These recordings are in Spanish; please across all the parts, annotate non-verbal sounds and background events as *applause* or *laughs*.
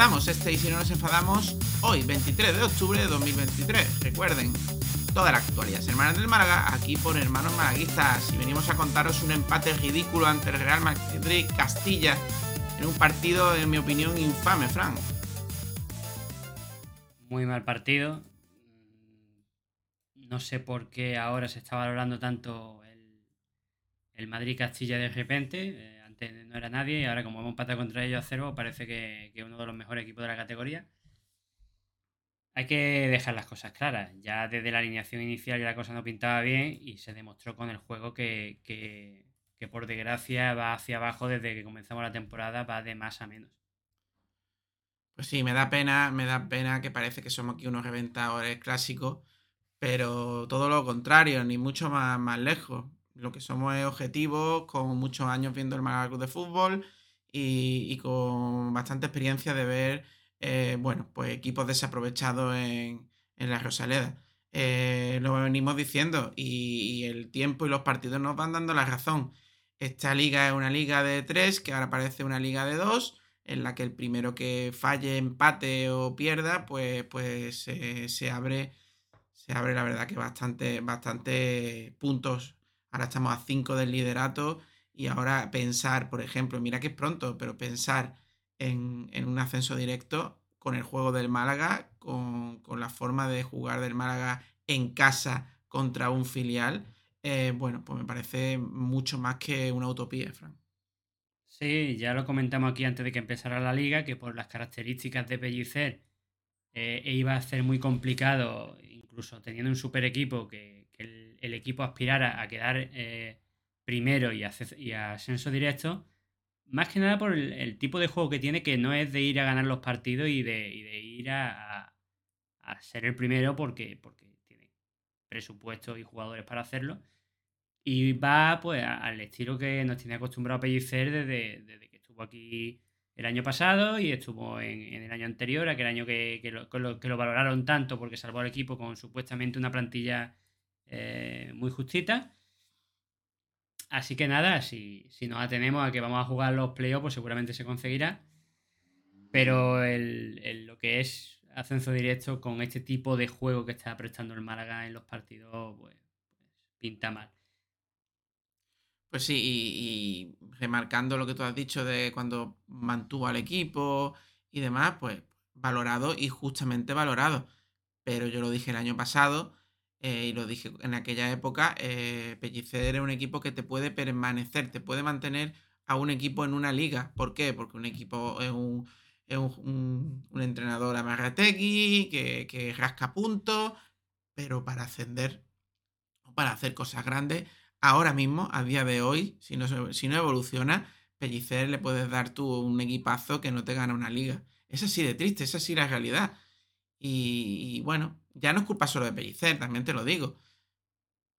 Comenzamos este y si no nos enfadamos hoy, 23 de octubre de 2023. Recuerden, toda la actualidad Hermanos del Málaga, aquí por Hermanos Malaguistas. Y venimos a contaros un empate ridículo ante el Real Madrid Castilla en un partido, en mi opinión, infame, Frank. Muy mal partido. No sé por qué ahora se está valorando tanto el, el Madrid-Castilla de repente. No era nadie y ahora como hemos empatado contra ellos a cero, parece que es uno de los mejores equipos de la categoría. Hay que dejar las cosas claras. Ya desde la alineación inicial ya la cosa no pintaba bien y se demostró con el juego que, que, que por desgracia va hacia abajo desde que comenzamos la temporada, va de más a menos. Pues sí, me da pena, me da pena que parece que somos aquí unos reventadores clásicos, pero todo lo contrario, ni mucho más, más lejos. Lo que somos es objetivos, con muchos años viendo el Málaga de Fútbol y, con bastante experiencia de ver, eh, bueno, pues equipos desaprovechados en, en la Rosaleda. Eh, lo venimos diciendo y, el tiempo y los partidos nos van dando la razón. Esta liga es una liga de tres, que ahora parece una liga de dos, en la que el primero que falle, empate o pierda, pues, pues se abre, se abre la verdad que bastante, bastante puntos. Ahora estamos a 5 del liderato y ahora pensar, por ejemplo, mira que es pronto, pero pensar en, en un ascenso directo con el juego del Málaga, con, con, la forma de jugar del Málaga en casa contra un filial, eh, bueno, pues me parece mucho más que una utopía, Frank. Sí, ya lo comentamos aquí antes de que empezara la liga, que por las características de Pellicer eh, iba a ser muy complicado, incluso teniendo un super equipo, que el, equipo aspirara a quedar eh, primero y, a, y a ascenso directo. Más que nada por el, tipo de juego que tiene, que no es de ir a ganar los partidos y de, ir a, a, ser el primero porque, porque tiene presupuesto y jugadores para hacerlo. Y va pues al estilo que nos tiene acostumbrado a Pellicer desde, que estuvo aquí el año pasado y estuvo en, el año anterior, aquel año que, que, lo, que, lo, valoraron tanto porque salvó al equipo con supuestamente una plantilla eh, muy justita. Así que nada, si, si nos atenemos a que vamos a jugar los playoffs, pues seguramente se conseguirá. Pero el, lo que es ascenso directo con este tipo de juego que está prestando el Málaga en los partidos, pues, pues pinta mal. Pues sí, y, remarcando lo que tú has dicho de cuando mantuvo al equipo y demás, pues valorado y justamente valorado. Pero yo lo dije el año pasado eh, y lo dije en aquella época, eh, Pellicer era un equipo que te puede permanecer, te puede mantener a un equipo en una liga. ¿Por qué? Porque un equipo es un, es un, un, un entrenador amarrategui que, que rasca puntos, pero para ascender o para hacer cosas grandes ahora mismo, a día de hoy, si no, si no evoluciona, Pellicer le puedes dar tú un equipazo que no te gana una liga. Es así de triste, es así la realidad. Y, bueno, ya no es culpa solo de Pellicer, también te lo digo.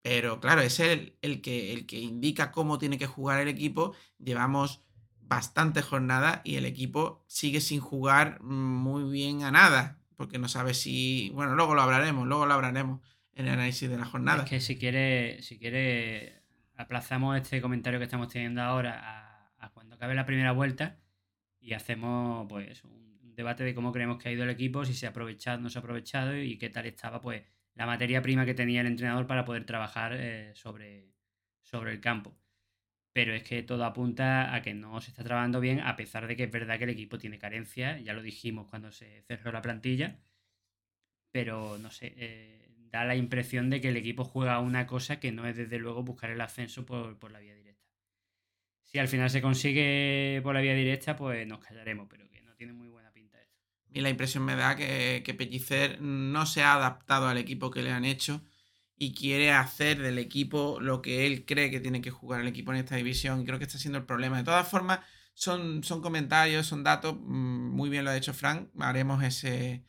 Pero claro, es el, el, que, el que indica cómo tiene que jugar el equipo. Llevamos bastantes jornadas y el equipo sigue sin jugar muy bien a nada. Porque no sabe si. Bueno, luego lo hablaremos, luego lo hablaremos en el análisis de la jornada. Es que si quiere, si quiere, aplazamos este comentario que estamos teniendo ahora a, a cuando acabe la primera vuelta y hacemos pues un debate de cómo creemos que ha ido el equipo, si se ha aprovechado, no se ha aprovechado y qué tal estaba pues la materia prima que tenía el entrenador para poder trabajar eh, sobre, sobre el campo. Pero es que todo apunta a que no se está trabajando bien, a pesar de que es verdad que el equipo tiene carencia, ya lo dijimos cuando se cerró la plantilla, pero no sé, eh, da la impresión de que el equipo juega una cosa que no es desde luego buscar el ascenso por, por, la vía directa. Si al final se consigue por la vía directa, pues nos callaremos, pero que no tiene muy buena pinta esto. Y la impresión me da que, que Pellicer no se ha adaptado al equipo que le han hecho y quiere hacer del equipo lo que él cree que tiene que jugar el equipo en esta división. Y creo que está siendo el problema. De todas formas, son, son comentarios, son datos. mm, Muy bien lo ha hecho Frank. Haremos ese,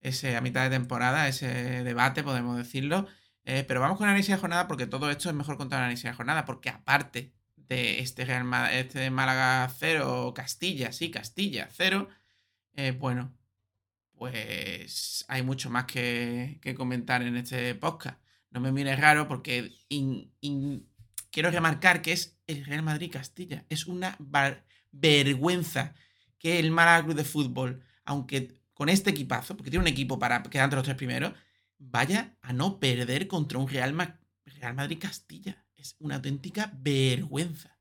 ese a mitad de temporada, ese debate, podemos decirlo. Eh, pero vamos con análisis de jornada porque todo esto es mejor contar el análisis de jornada. Porque aparte de este, este Málaga 0, Castilla, sí, Castilla 0, eh, bueno, pues hay mucho más que, que comentar en este podcast. No me mires raro porque in- in- quiero remarcar que es el Real Madrid Castilla. Es una vergüenza que el Málaga Club de Fútbol, aunque con este equipazo, porque tiene un equipo para quedar entre los tres primeros, vaya a no perder contra un Real, Ma- Real Madrid Castilla. Es una auténtica vergüenza.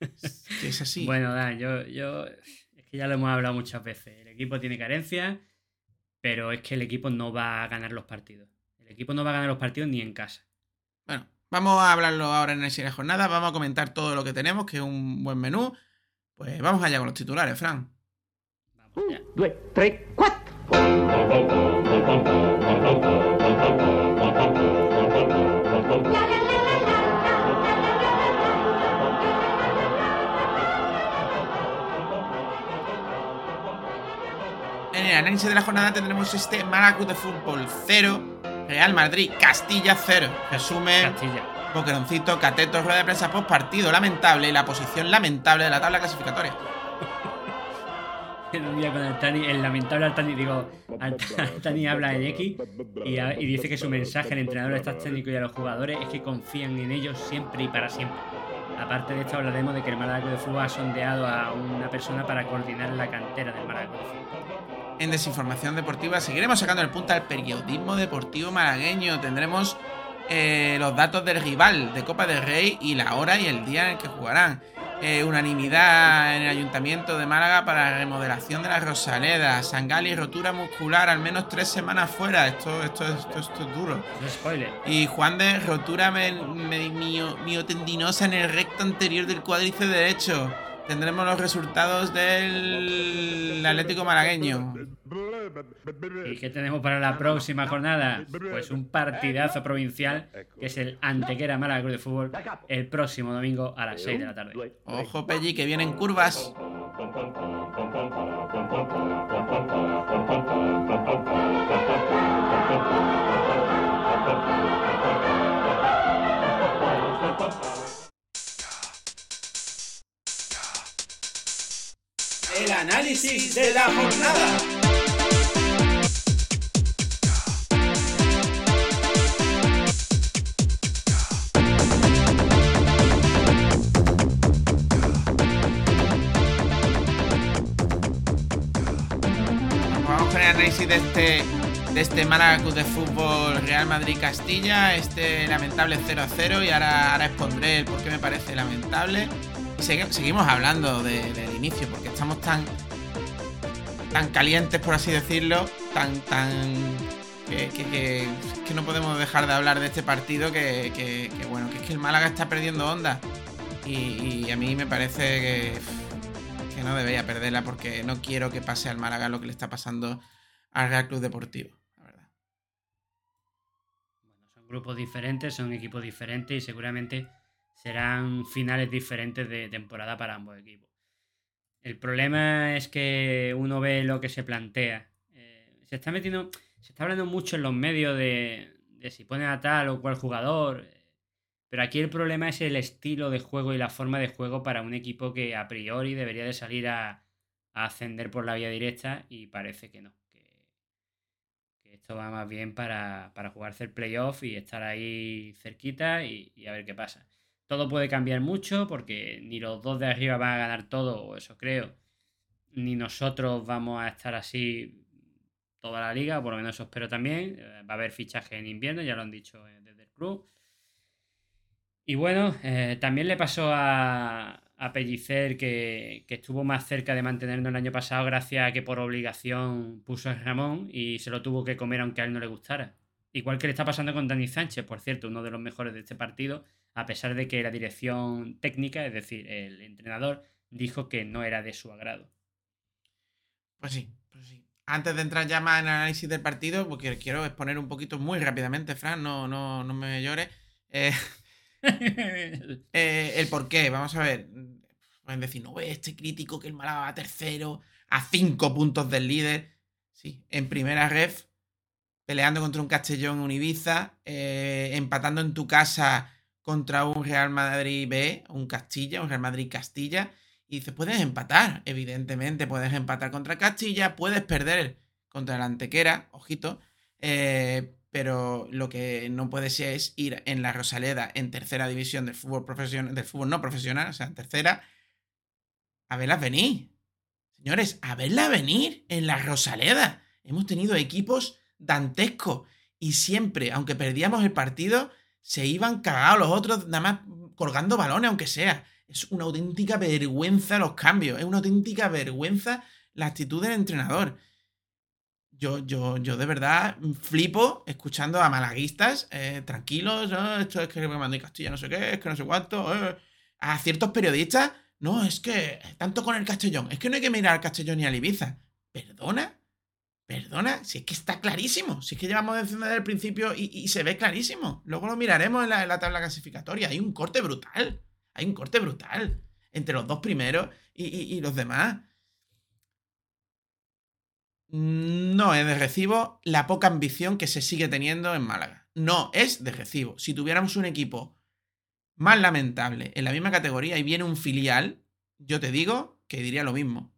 Es *laughs* que es así. Bueno, Dan, yo, yo. Que ya lo hemos hablado muchas veces. El equipo tiene carencias, pero es que el equipo no va a ganar los partidos. El equipo no va a ganar los partidos ni en casa. Bueno, vamos a hablarlo ahora en el de jornada. Vamos a comentar todo lo que tenemos, que es un buen menú. Pues vamos allá con los titulares, Fran. Vamos ya. due, tre, quattro. En análisis de la jornada tendremos este Málaga Club de Fútbol 0, Real Madrid Castilla 0. Resumen, Castilla. Boqueroncito, Cateto, rueda de prensa post partido lamentable y la posición lamentable de la tabla clasificatoria. Un día con Altani, el lamentable Altani, digo, Alt- *laughs* Altani habla en X y, a- y dice que su mensaje al entrenador, al staff técnico y a los jugadores es que confían en ellos siempre y para siempre. Aparte de esto, hablaremos de que el Club de Fútbol ha sondeado a una persona para coordinar la cantera del Club de Fútbol. En Desinformación Deportiva seguiremos sacando el punto al periodismo deportivo malagueño. Tendremos eh, los datos del rival de Copa del Rey y la hora y el día en el que jugarán. Eh, unanimidad en el Ayuntamiento de Málaga para la remodelación de la Rosaleda. Sangali, rotura muscular, al menos tres semanas fuera. Esto, esto, esto, esto es duro. No spoiler. Y Juan de rotura miotendinosa en el recto anterior del cuádriceps derecho. Tendremos los resultados del Atlético Malagueño. ¿Y qué tenemos para la próxima jornada? Pues un partidazo provincial que es el Antequera Málaga Club de Fútbol el próximo domingo a las 6 de la tarde. Ojo, Pelli, que vienen curvas. Análisis de la jornada. Vamos con el análisis de este, de este Málaga Club de Fútbol Real Madrid-Castilla, este lamentable 0-0 y ahora, ahora expondré el por qué me parece lamentable. Seguimos hablando de- del inicio porque estamos tan, tan calientes, por así decirlo, tan, tan... Que, que- no podemos dejar de hablar de este partido que, bueno, que es que el Málaga está perdiendo onda. Y, a mí me parece que, que no debería perderla porque no quiero que pase al Málaga lo que le está pasando al Real Club Deportivo, son grupos diferentes, son equipos diferentes y seguramente serán finales diferentes de temporada para ambos equipos. El problema es que uno ve lo que se plantea. Eh, se está metiendo, se está hablando mucho en los medios de, de si ponen a tal o cual jugador. Pero aquí el problema es el estilo de juego y la forma de juego para un equipo que a priori debería de salir a, ascender por la vía directa y parece que no. Que, esto va más bien para, para jugarse el playoff y estar ahí cerquita y a ver qué pasa. Todo puede cambiar mucho porque ni los dos de arriba van a ganar todo, eso creo, ni nosotros vamos a estar así toda la liga, por lo menos eso espero también. Eh, Va a haber fichaje en invierno, ya lo han dicho eh, desde el club. Y bueno, eh, también le pasó a, a Pellicer que, que estuvo más cerca de mantenernos el año pasado gracias a que por obligación puso a Ramón y se lo tuvo que comer aunque a él no le gustara. Igual que le está pasando con Dani Sánchez, por cierto, uno de los mejores de este partido, a pesar de que la dirección técnica, es decir, el entrenador, dijo que no era de su agrado. Pues sí, pues sí. Antes de entrar ya más en el análisis del partido, porque quiero exponer un poquito muy rápidamente, Fran, no, no, no me llores. eh, *laughs* eh, el por qué, vamos a ver. Pueden decir, no ve este crítico que el Málaga va tercero, a cinco puntos del líder. Sí, en primera ref, peleando contra un Castellón, un Ibiza, eh, empatando en tu casa contra un Real Madrid B, un Castilla, un Real Madrid Castilla. Y dices, puedes empatar, evidentemente, puedes empatar contra Castilla, puedes perder contra la Antequera, ojito, eh, pero lo que no puede ser es ir en la Rosaleda en tercera división del fútbol profesional, del fútbol no profesional, o sea, en tercera, a verlas venir. Señores, a verla venir en la Rosaleda. Hemos tenido equipos dantescos y siempre, aunque perdíamos el partido, se iban cagados los otros, nada más colgando balones, aunque sea. Es una auténtica vergüenza los cambios, es una auténtica vergüenza la actitud del entrenador. Yo, yo, yo de verdad flipo escuchando a malaguistas eh, tranquilos, esto es que me mandé Castilla no sé qué, es que no sé cuánto, eh, a ciertos periodistas no, es que tanto con el Castellón, es que no hay que mirar al Castellón ni al Ibiza. ¿Perdona? ¿Perdona? Si es que está clarísimo, si es que llevamos desde el principio y, se ve clarísimo. Luego lo miraremos en la, tabla clasificatoria. Hay un corte brutal. Hay un corte brutal entre los dos primeros y, los demás. No es de recibo la poca ambición que se sigue teniendo en Málaga. No es de recibo. Si tuviéramos un equipo más lamentable en la misma categoría y viene un filial, yo te digo que diría lo mismo.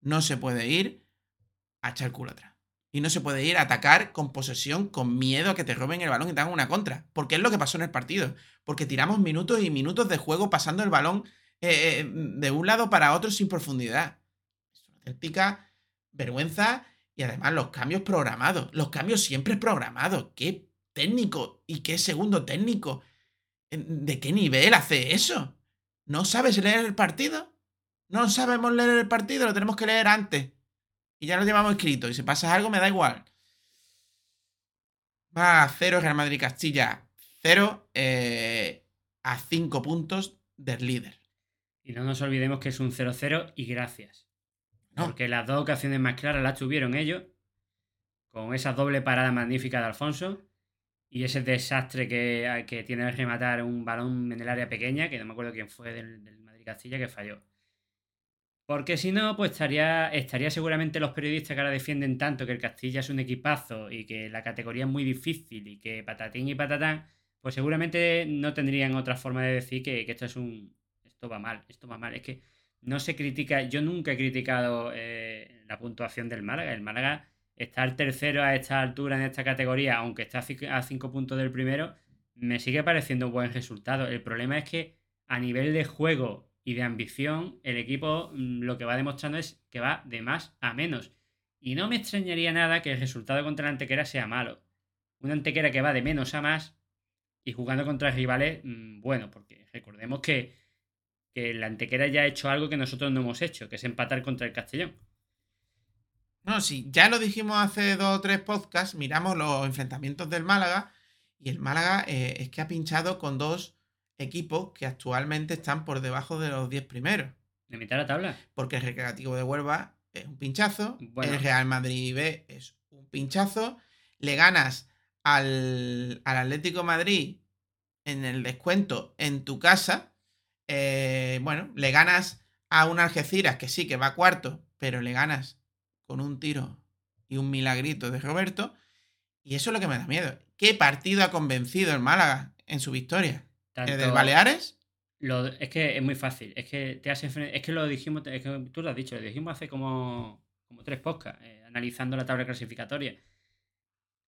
No se puede ir a echar culo atrás. Y no se puede ir a atacar con posesión, con miedo a que te roben el balón y te hagan una contra. Porque es lo que pasó en el partido. Porque tiramos minutos y minutos de juego pasando el balón eh, eh, de un lado para otro sin profundidad. Es una auténtica vergüenza y además los cambios programados. Los cambios siempre programados. Qué técnico y qué segundo técnico ¿De qué nivel hace eso? ¿No sabes leer el partido? No sabemos leer el partido, lo tenemos que leer antes. Y ya lo llevamos escrito. Y si pasa algo, me da igual. Va a cero Real Madrid Castilla. Cero eh, a cinco puntos del líder. Y no nos olvidemos que es un 0-0 y gracias. Porque las dos ocasiones más claras las tuvieron ellos. Con esa doble parada magnífica de Alfonso y ese desastre que, que tiene de rematar un balón en el área pequeña, que no me acuerdo quién fue del, Madrid Castilla, que falló. Porque si no, pues estaría, estaría seguramente los periodistas que ahora defienden tanto que el Castilla es un equipazo y que la categoría es muy difícil y que patatín y patatán, pues seguramente no tendrían otra forma de decir que, esto es un. Esto va mal, esto va mal. Es que no se critica. Yo nunca he criticado eh, la puntuación del Málaga. El Málaga estar tercero a esta altura en esta categoría, aunque está a cinco puntos del primero, me sigue pareciendo un buen resultado. El problema es que a nivel de juego y de ambición, el equipo mm, lo que va demostrando es que va de más a menos. Y no me extrañaría nada que el resultado contra la Antequera sea malo. Una Antequera que va de menos a más y jugando contra rivales, mm, bueno, porque recordemos que, que la Antequera ya ha hecho algo que nosotros no hemos hecho, que es empatar contra el Castellón. No, sí, ya lo dijimos hace dos o tres podcasts, miramos los enfrentamientos del Málaga y el Málaga eh, es que ha pinchado con dos equipos que actualmente están por debajo de los 10 primeros. De mitad de la tabla. Porque el Recreativo de Huelva es un pinchazo, el Real Madrid B es un pinchazo, le ganas al, Atlético Madrid en el descuento en tu casa, eh, bueno, le ganas a un Algeciras que sí que va cuarto, pero le ganas con un tiro y un milagrito de Roberto. Y eso es lo que me da miedo. ¿Qué partido ha convencido el Málaga en su victoria? ¿El del Baleares? es que es muy fácil. Es que te has Es que lo dijimos, es que tú lo has dicho, lo dijimos hace como, como tres podcasts, eh, analizando la tabla clasificatoria.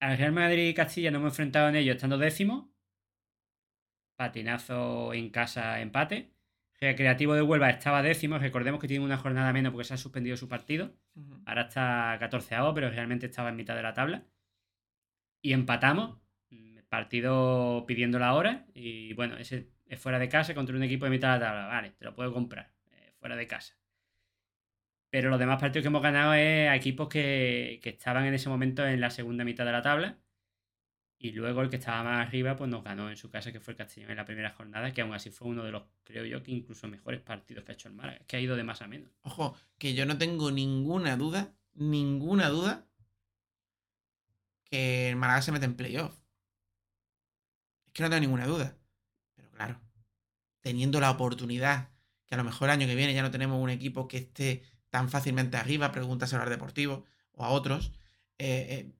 Al Real Madrid y Castilla no hemos enfrentado en ello estando décimo. Patinazo en casa, empate. Creativo de Huelva estaba décimo. Recordemos que tiene una jornada menos porque se ha suspendido su partido. Ahora está 14 pero realmente estaba en mitad de la tabla. Y empatamos. Partido pidiendo la hora. Y bueno, ese es fuera de casa contra un equipo de mitad de la tabla. Vale, te lo puedo comprar. Eh, fuera de casa. Pero los demás partidos que hemos ganado es a equipos que, que estaban en ese momento en la segunda mitad de la tabla y luego el que estaba más arriba, pues nos ganó en su casa, que fue el Castellón en la primera jornada, que aún así fue uno de los, creo yo, que incluso mejores partidos que ha hecho el Málaga. que ha ido de más a menos. Ojo, que yo no tengo ninguna duda, ninguna duda, que el Málaga se mete en playoff. Es que no tengo ninguna duda. Pero claro, teniendo la oportunidad que a lo mejor el año que viene ya no tenemos un equipo que esté tan fácilmente arriba, pregúntaselo al deportivo o a otros. eh, eh,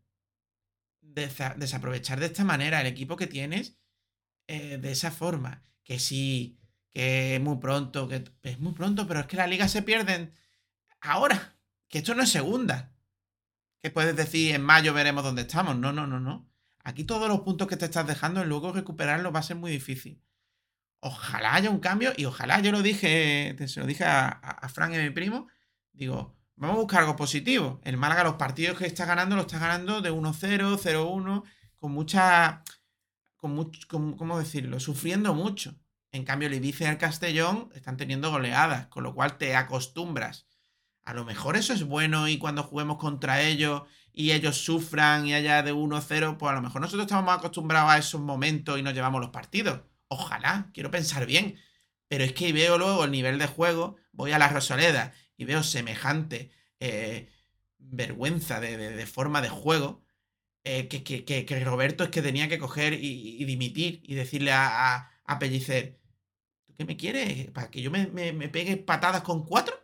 desa- desaprovechar de esta manera el equipo que tienes eh, de esa forma. Que sí, que es muy pronto, que es muy pronto, pero es que la liga se pierden ahora. Que esto no es segunda. Que puedes decir en mayo veremos dónde estamos. No, no, no, no. Aquí todos los puntos que te estás dejando, luego recuperarlos va a ser muy difícil. Ojalá haya un cambio y ojalá, yo lo dije, se lo dije a, a, a Fran y mi primo, digo, vamos a buscar algo positivo. El Málaga los partidos que está ganando, lo está ganando de 1-0, 0-1, con mucha, con mucho, con- ¿cómo decirlo? Sufriendo mucho. En cambio, el Ibiza y el Castellón están teniendo goleadas, con lo cual te acostumbras. A lo mejor eso es bueno y cuando juguemos contra ellos y ellos sufran y haya de 1-0, pues a lo mejor nosotros estamos acostumbrados a esos momentos y nos llevamos los partidos. Ojalá, quiero pensar bien. Pero es que veo luego el nivel de juego, voy a la Rosaleda y veo semejante eh, vergüenza de, de- forma de juego eh, que, que- que- Roberto es que tenía que coger y, y dimitir y decirle a, a, a Pellicer, ¿tú qué me quieres? ¿Para que yo me, me- me pegue patadas con cuatro?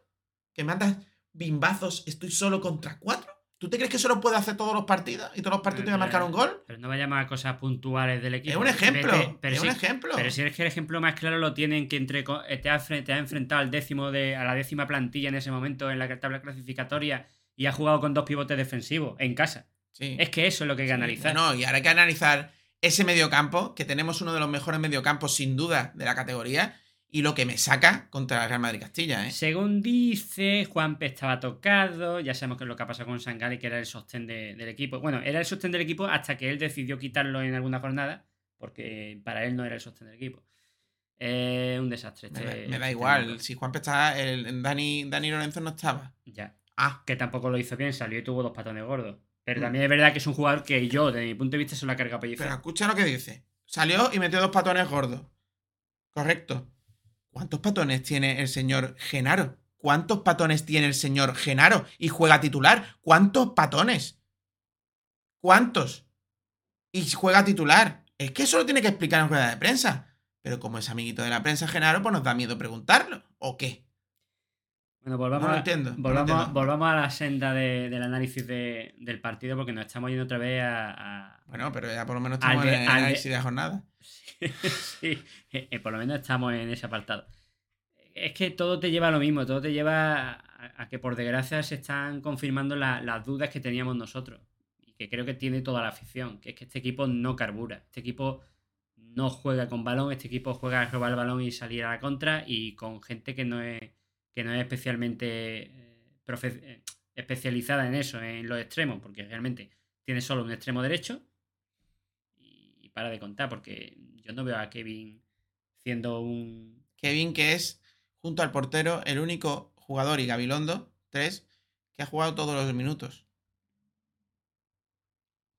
¿Que me andas bimbazos? ¿Estoy solo contra cuatro? ¿Tú te crees que eso lo puede hacer todos los partidos? ¿Y todos los partidos te voy a marcar un gol? Pero no vayamos a cosas puntuales del equipo. Es un ejemplo. Vete- pero es sí- un ejemplo. Pero si es que el ejemplo más claro lo tienen que entre te ha, te ha enfrentado al décimo de, a la décima plantilla en ese momento en la tabla clasificatoria y ha jugado con dos pivotes defensivos en casa. Sí. Es que eso es lo que hay que analizar. No, y ahora hay que analizar ese mediocampo, que tenemos uno de los mejores mediocampos sin duda de la categoría, y lo que me saca contra el Real Madrid Castilla, ¿eh? Según dice, Juanpe estaba tocado. Ya sabemos que es lo que ha pasado con Sangari, que era el sostén de- del equipo. Bueno, era el sostén del equipo hasta que él decidió quitarlo en alguna jornada, porque para él no era el sostén del equipo. Eh, un desastre. Me, Este, da- me da este igual. Si Juanpe está, el, Dani, Dani Lorenzo no estaba. Ya. Ah, Que tampoco lo hizo bien, salió y tuvo dos patones gordos. Pero Mm. también es verdad que es un jugador que yo, desde mi punto de vista, se lo ha cargado pero escucha lo que dice. Salió y metió dos patones gordos. Correcto. ¿Cuántos patones tiene el señor Genaro? ¿Cuántos patones tiene el señor Genaro? Y juega titular. ¿Cuántos patones? ¿Cuántos? Y juega titular. Es que eso lo tiene que explicar en rueda de prensa. Pero como es amiguito de la prensa Genaro, pues nos da miedo preguntarlo. ¿O qué? Bueno, volvamos, No a- entiendo, no volvamos, volvamos a la senda de- del análisis de- del partido porque nos estamos yendo otra vez a. a- Bueno, pero ya por lo menos estamos Al de- el al análisis de la jornada. *laughs* sí, eh, eh, por lo menos estamos en ese apartado. Es que todo te lleva a lo mismo, todo te lleva a, que por desgracia se están confirmando la- las dudas que teníamos nosotros. Y que creo que tiene toda la afición, que es que este equipo no carbura. Este equipo no juega con balón, este equipo juega a robar el balón y salir a la contra y con gente que no es, que no es especialmente eh, especializada en eso, en los extremos, porque realmente tiene solo un extremo derecho y para de contar, porque yo no veo a Kevin siendo un... Kevin, que es, junto al portero, el único jugador y Gabilondo, tres, que ha jugado todos los minutos.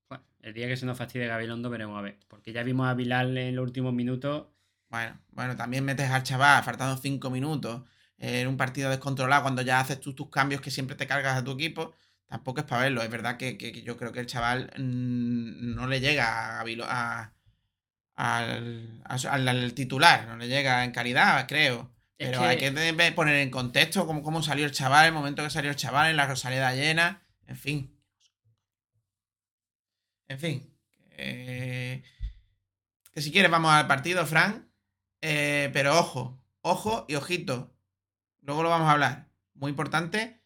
Bueno, el día que se nos fastidie Gabilondo veremos a ver, porque ya vimos a Bilal en los últimos minutos. Bueno, bueno, también metes al chaval faltando cinco minutos en un partido descontrolado cuando ya haces tú tus cambios que siempre te cargas a tu equipo. Tampoco es para verlo. Es verdad que, que- que yo creo que el chaval mm, no le llega a, a- al, al- al titular, no le llega en calidad, creo. Es Pero que- hay que poner en contexto cómo, cómo salió el chaval, el momento que salió el chaval en la Rosaleda llena, en fin. En fin. eh, que si quieres vamos al partido, Fran. Eh, pero ojo, ojo y ojito. Luego lo vamos a hablar. Muy importante.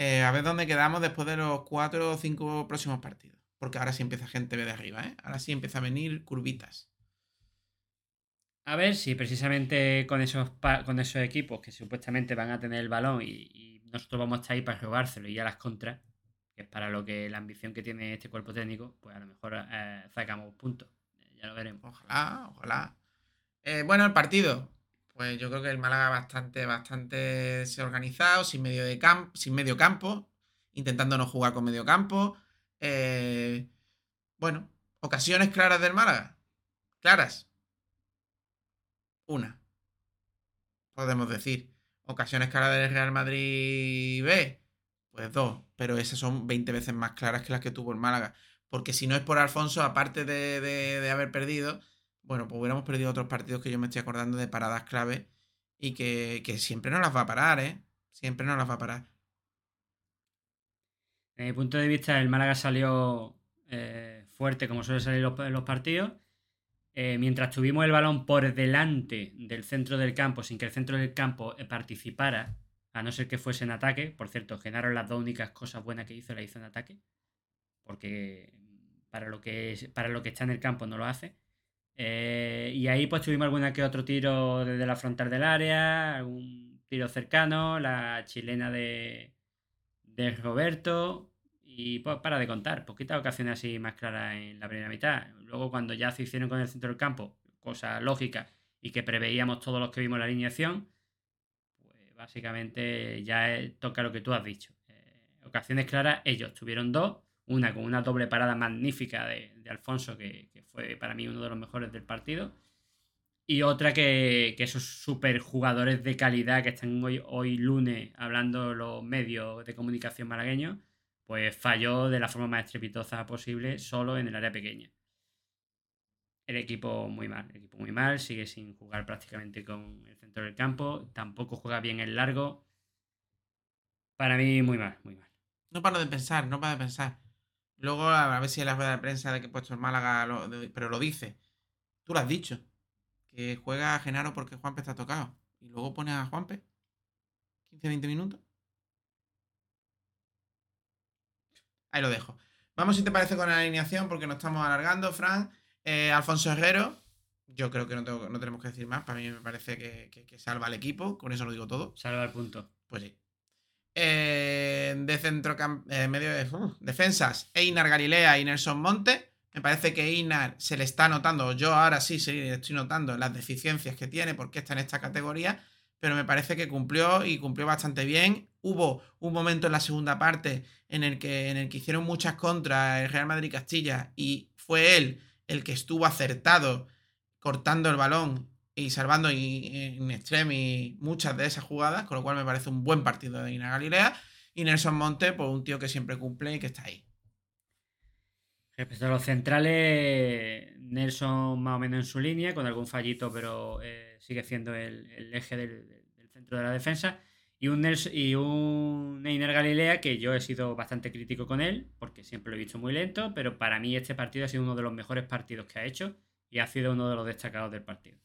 eh, a ver dónde quedamos después de los cuatro o cinco próximos partidos. Porque ahora sí empieza gente de arriba, ¿eh? Ahora sí empieza a venir curvitas. A ver si precisamente con esos, con esos equipos que supuestamente van a tener el balón y, nosotros vamos a estar ahí para rogárselo y a las contras, que es para lo que la ambición que tiene este cuerpo técnico, pues a lo mejor eh, sacamos puntos. Ya lo veremos. Ojalá, ojalá. Eh, bueno, el partido. Pues yo creo que el Málaga bastante, bastante desorganizado, sin medio, de sin medio campo, intentando no jugar con medio campo. Eh, bueno, ocasiones claras del Málaga. Claras. Una. Podemos decir. Ocasiones claras del Real Madrid B. Pues dos. Pero esas son 20 veces más claras que las que tuvo el Málaga. Porque si no es por Alfonso, aparte de, de- haber perdido, bueno, pues hubiéramos perdido otros partidos que yo me estoy acordando de paradas clave y que, que siempre nos las va a parar, ¿eh? Siempre nos las va a parar. Desde mi punto de vista, el Málaga salió eh, fuerte, como suele salir los partidos. Eh, mientras tuvimos el balón por delante del centro del campo, sin que el centro del campo eh, participara, a no ser que fuese en ataque. Por cierto, Genaro las dos únicas cosas buenas que hizo la hizo en ataque. Porque para lo que, para lo que está en el campo no lo hace. Eh, y ahí pues tuvimos alguna que otro tiro desde la frontal del área, algún tiro cercano, la chilena de, de Roberto. Y pues para de contar, poquitas ocasiones así más claras en la primera mitad. Luego cuando ya se hicieron con el centro del campo, cosa lógica y que preveíamos todos los que vimos la alineación, pues básicamente ya eh, toca lo que tú has dicho. Eh, ocasiones claras, ellos tuvieron dos, una con una doble parada magnífica de, Alfonso, que, fue para mí uno de los mejores del partido, y otra que, que esos super jugadores de calidad que están hoy, hoy lunes hablando los medios de comunicación malagueños, pues falló de la forma más estrepitosa posible solo en el área pequeña. El equipo muy mal, el equipo muy mal, sigue sin jugar prácticamente con el centro del campo, tampoco juega bien el largo. Para mí muy mal, muy mal. No paro de pensar, no paro de pensar. Luego a ver si la rueda de prensa de que he puesto el Málaga, lo- pero lo dice. Tú lo has dicho. Que juega a Genaro porque Juanpe está tocado. Y luego pone a Juanpe. 15-20 minutos. Ahí lo dejo. Vamos si te parece con la alineación porque nos estamos alargando, Fran. Eh, Alfonso Herrero. Yo creo que no, tengo- no tenemos que decir más. Para mí me parece que, que- que salva al equipo. Con eso lo digo todo. Salva el punto. Pues sí. Eh, de centro medio de uf, defensas, Einar Galilea y Nelson Monte. Me parece que Einar se le está notando, yo ahora sí, sí le estoy notando las deficiencias que tiene porque está en esta categoría, pero me parece que cumplió y cumplió bastante bien. Hubo un momento en la segunda parte en el que, en el que hicieron muchas contras el Real Madrid Castilla y fue él el que estuvo acertado cortando el balón y salvando en extremi muchas de esas jugadas, con lo cual me parece un buen partido de Ina Galilea. Y Nelson Monte, pues un tío que siempre cumple y que está ahí. Respecto a los centrales, Nelson más o menos en su línea, con algún fallito, pero eh, sigue siendo el, eje del, centro de la defensa. Y un, Nelson, Galilea que yo he sido bastante crítico con él, porque siempre lo he visto muy lento, pero para mí este partido ha sido uno de los mejores partidos que ha hecho y ha sido uno de los destacados del partido.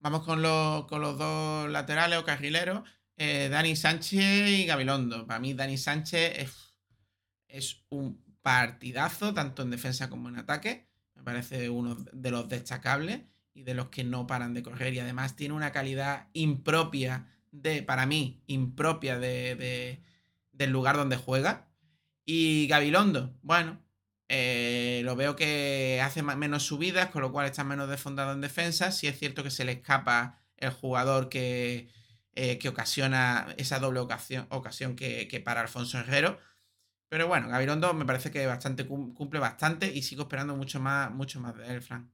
Vamos con los, con los dos laterales o carrileros, eh, Dani Sánchez y Gabilondo. Para mí, Dani Sánchez es, es un partidazo, tanto en defensa como en ataque. Me parece uno de los destacables y de los que no paran de correr. Y además tiene una calidad impropia de, para mí, impropia de, de- del lugar donde juega. Y Gabilondo, bueno, eh, lo veo que hace menos subidas, con lo cual está menos desfondado en defensa. Sí es cierto que se le escapa el jugador que, eh, que ocasiona esa doble ocasión, ocasión que, que para Alfonso Herrero. Pero bueno, Gabilondo me parece que bastante cum- cumple bastante y sigo esperando mucho más, mucho más de él, Fran.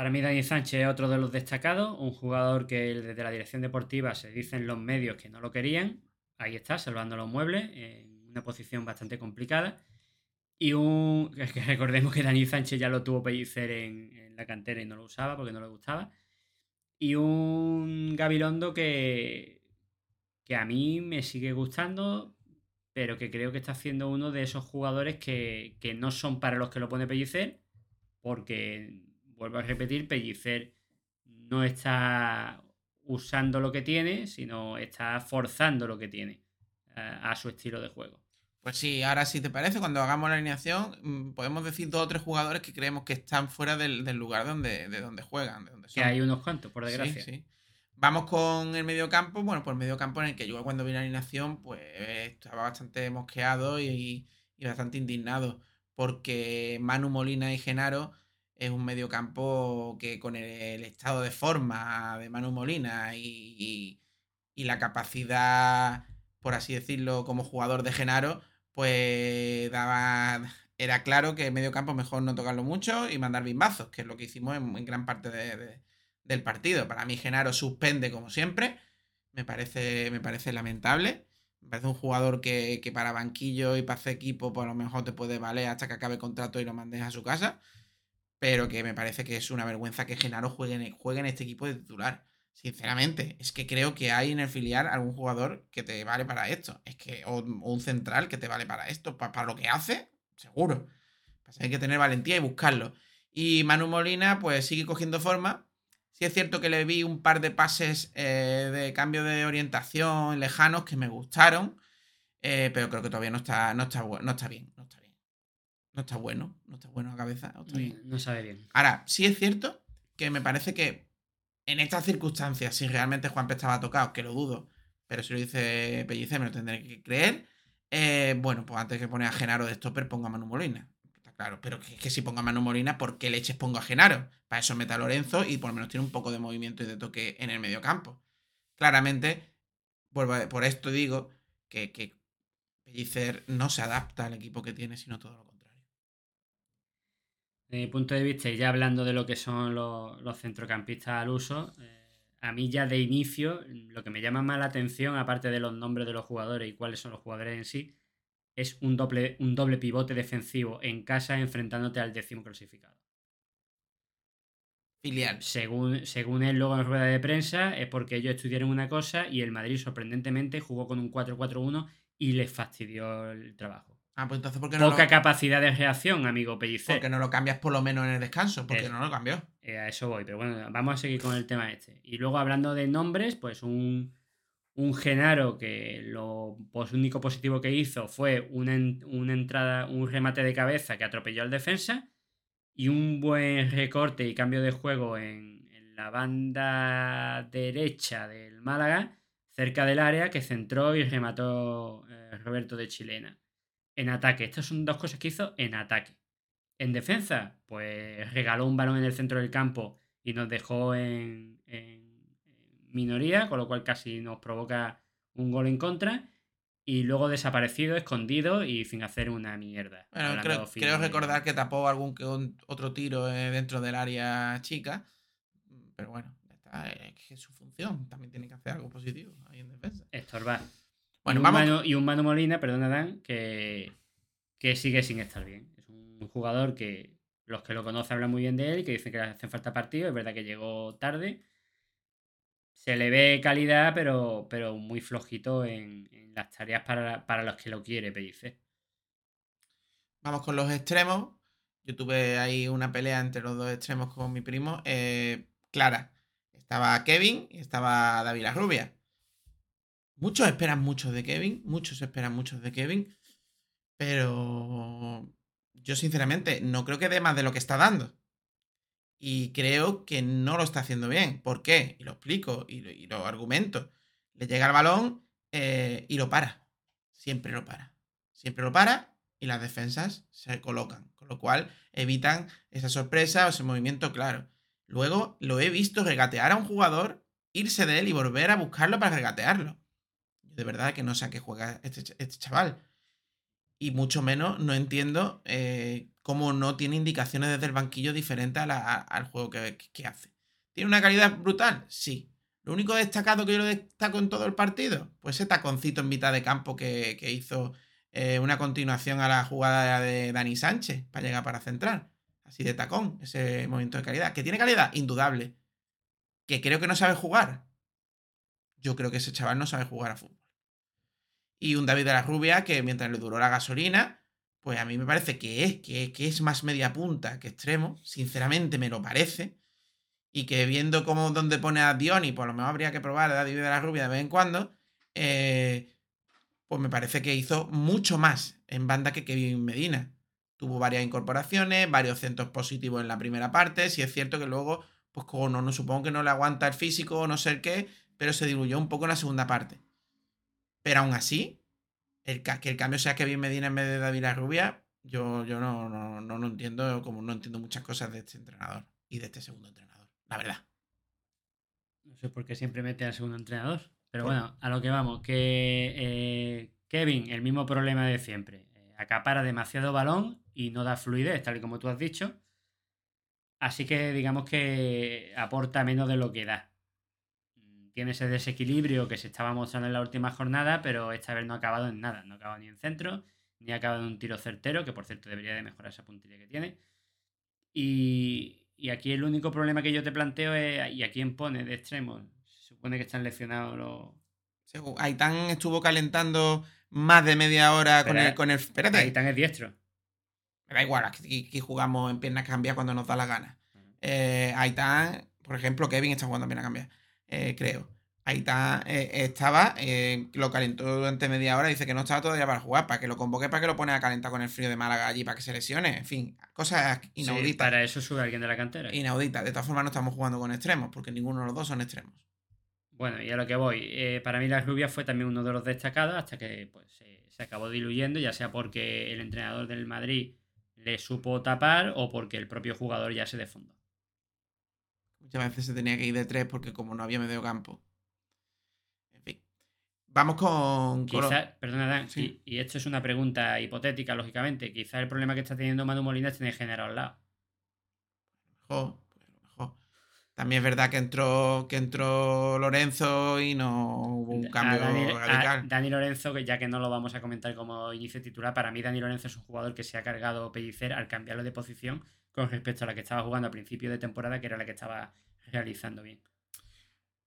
Para mí, Dani Sánchez es otro de los destacados, un jugador que desde la dirección deportiva se dicen los medios que no lo querían. Ahí está, salvando los muebles, en una posición bastante complicada. Y un. *laughs* que recordemos que Dani Sánchez ya lo tuvo Pellicer en, en la cantera y no lo usaba porque no le gustaba. Y un Gabilondo que. que a mí me sigue gustando, pero que creo que está siendo uno de esos jugadores que, que no son para los que lo pone Pellicer, porque, vuelvo a repetir, Pellicer no está usando lo que tiene, sino está forzando lo que tiene a, a su estilo de juego. Pues sí, ahora si te parece, cuando hagamos la alineación, mm, podemos decir dos o tres jugadores que creemos que están fuera del, del lugar donde, de donde juegan, de donde Que son. hay unos cuantos, por Sí, desgracia. sí. Vamos con el mediocampo. Bueno, pues el mediocampo en el que yo cuando vi la alineación, pues estaba bastante mosqueado y, y bastante indignado. Porque Manu Molina y Genaro es un mediocampo que con el, estado de forma de Manu Molina y, y- la capacidad, por así decirlo, como jugador de Genaro, pues daba. Era claro que el mediocampo mejor no tocarlo mucho y mandar bimbazos, que es lo que hicimos en, gran parte de- de, del partido. Para mí Genaro suspende como siempre. Me parece, me parece lamentable. Me parece un jugador que, que para banquillo y para hacer equipo, por lo mejor te puede valer hasta que acabe el contrato y lo mandes a su casa. Pero que me parece que es una vergüenza que Genaro juegue en, juegue en este equipo de titular. Sinceramente, es que creo que hay en el filial algún jugador que te vale para esto. Es que, o, o un central que te vale para esto, pa- para, lo que hace, seguro. Que hay que tener valentía y buscarlo. Y Manu Molina, pues sigue cogiendo forma. Sí es cierto que le vi un par de pases eh, de cambio de orientación lejanos que me gustaron. eh, pero creo que todavía no está, no está. No está bien. No está bueno. No está bueno a cabeza. No está bien. No sabe bien. Ahora, sí es cierto que me parece que en estas circunstancias, si realmente Juanpe estaba tocado, que lo dudo, pero si lo dice Pellicer me lo tendré que creer, eh, bueno, pues antes que poner a Genaro de stopper, ponga a Manu Molina. Está claro, pero que, que si ponga a Manu Molina, ¿por qué leches pongo a Genaro? Para eso meta a Lorenzo y por lo menos tiene un poco de movimiento y de toque en el medio campo. Claramente, a- por esto digo que, que Pellicer no se adapta al equipo que tiene, sino todo lo contrario. Desde mi punto de vista, y ya hablando de lo que son los, los centrocampistas al uso, eh, a mí ya de inicio, lo que me llama más la atención, aparte de los nombres de los jugadores y cuáles son los jugadores en sí, es un doble, un doble pivote defensivo en casa enfrentándote al décimo clasificado. Filial. Según, según él luego en rueda de prensa, es porque ellos estudiaron una cosa y el Madrid sorprendentemente jugó con un 4-4-1 y les fastidió el trabajo. Ah, pues entonces, ¿por qué no Poca lo- capacidad de reacción, amigo Pellicer. Porque no lo cambias por lo menos en el descanso, porque no lo cambió. Eh, a eso voy, pero bueno, vamos a seguir con el tema este. Y luego hablando de nombres, pues un, un Genaro que lo pues, único positivo que hizo fue una, una entrada, un remate de cabeza que atropelló al defensa y un buen recorte y cambio de juego en, en la banda derecha del Málaga, cerca del área, que centró y remató eh, Roberto de Chilena. En ataque, estas son dos cosas que hizo en ataque. En defensa, pues regaló un balón en el centro del campo y nos dejó en, minoría, con lo cual casi nos provoca un gol en contra. Y luego desaparecido, escondido y sin hacer una mierda. Bueno, creo, creo recordar que tapó algún que otro tiro eh, dentro del área chica. Pero bueno, eh, que es su función. También tiene que hacer algo positivo ahí en defensa. estorbar. Bueno, y, un vamos. Manu, y un Manu Molina, perdona Dan, que, que sigue sin estar bien. Es un jugador que los que lo conocen hablan muy bien de él y que dicen que le hacen falta partidos. Es verdad que llegó tarde. Se le ve calidad, pero, pero muy flojito en, en las tareas para, para los que lo quiere, Pellicer. Vamos con los extremos. Yo tuve ahí una pelea entre los dos extremos con mi primo. eh, clara. Estaba Kevin y estaba David La Rubia. Muchos esperan mucho de Kevin. Muchos esperan mucho de Kevin. Pero yo sinceramente no creo que dé más de lo que está dando. Y creo que no lo está haciendo bien. ¿Por qué? Y lo explico y lo, argumento. Le llega el balón eh, y lo para. Siempre lo para. Siempre lo para y las defensas se colocan. Con lo cual evitan esa sorpresa o ese movimiento claro. Luego lo he visto regatear a un jugador, irse de él y volver a buscarlo para regatearlo. De verdad que no sé a qué juega este, este chaval. Y mucho menos no entiendo eh, cómo no tiene indicaciones desde el banquillo diferentes al juego que, hace. ¿Tiene una calidad brutal? Sí. Lo único destacado que yo lo destaco en todo el partido, pues ese taconcito en mitad de campo que, hizo eh, una continuación a la jugada de Dani Sánchez para llegar para centrar. Así de tacón, ese movimiento de calidad. ¿Que tiene calidad? Indudable. ¿Que creo que no sabe jugar? Yo creo que ese chaval no sabe jugar a fútbol. Y un David de la Rubia que mientras le duró la gasolina, pues a mí me parece que es, que, es más media punta que extremo. Sinceramente me lo parece. Y que viendo cómo donde pone a Dioni, por lo menos habría que probar a David de la Rubia de vez en cuando. eh, pues me parece que hizo mucho más en banda que Kevin Medina. Tuvo varias incorporaciones, varios centros positivos en la primera parte. Si es cierto que luego, pues como no, supongo que no le aguanta el físico o no sé qué, pero se diluyó un poco en la segunda parte. Pero aún así, el, que el cambio sea Kevin Medina en vez de David La Rubia, yo, yo no, no, no, no entiendo, como no entiendo muchas cosas de este entrenador y de este segundo entrenador, la verdad. No sé por qué siempre mete al segundo entrenador. Pero Por- bueno, a lo que vamos, que eh, Kevin, el mismo problema de siempre. eh, acapara demasiado balón y no da fluidez, tal y como tú has dicho. Así que digamos que aporta menos de lo que da. Tiene ese desequilibrio que se estaba mostrando en la última jornada, pero esta vez no ha acabado en nada. No ha acabado ni en centro, ni ha acabado en un tiro certero, que por cierto debería de mejorar esa puntería que tiene. Y, y aquí el único problema que yo te planteo es, ¿y a quién pone de extremo? Se supone que están lesionados los... Aitán estuvo calentando más de media hora con el, con el. Espérate. Aitán es diestro. Me da igual, aquí, aquí jugamos en piernas cambiadas cuando nos da la gana. Eh, Aitán, por ejemplo, Kevin está jugando en piernas cambiadas, eh, creo. Aitán eh, estaba, eh, lo calentó durante media hora, dice que no estaba todavía para jugar, para que lo convoque, para que lo pone a calentar con el frío de Málaga allí, para que se lesione. En fin, cosas Sí, inauditas. para eso sube alguien de la cantera. Inauditas. De todas formas, no estamos jugando con extremos, porque ninguno de los dos son extremos. Bueno, y a lo que voy. eh, para mí la rubia fue también uno de los destacados hasta que pues, se, acabó diluyendo, ya sea porque el entrenador del Madrid le supo tapar o porque el propio jugador ya se desfondó. Muchas veces se tenía que ir de tres porque como no había medio campo. En fin. Vamos con... con- Quizá, perdona Dan, Sí. y, y esto es una pregunta hipotética, lógicamente. Quizá el problema que está teniendo Manu Molina tener género al lado. mejor, pues, a lo mejor. También es verdad que entró, que entró Lorenzo y no hubo un cambio Dani, radical. Dani Lorenzo, que ya que no lo vamos a comentar como inicio titular, para mí Dani Lorenzo es un jugador que se ha cargado Pellicer al cambiarlo de posición con respecto a la que estaba jugando a principio de temporada, que era la que estaba realizando bien.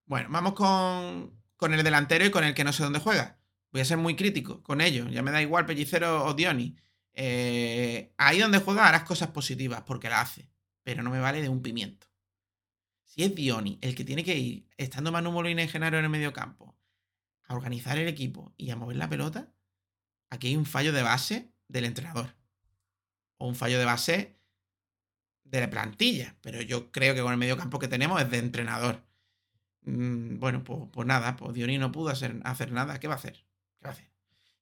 Bueno, vamos con, con el delantero y con el que no sé dónde juega. Voy a ser muy crítico con ellos. Ya me da igual Pellicero o Dioni. Eh, ahí donde juega harás cosas positivas porque la hace. Pero no me vale de un pimiento. Si es Dioni el que tiene que ir, estando Manu Molina y Genaro en el medio campo, a organizar el equipo y a mover la pelota, aquí hay un fallo de base del entrenador. O un fallo de base de la plantilla. Pero yo creo que con el medio campo que tenemos es de entrenador. Mm, bueno, pues, pues nada, pues Dioni no pudo hacer, hacer nada. ¿Qué va a hacer? ¿Qué va a hacer?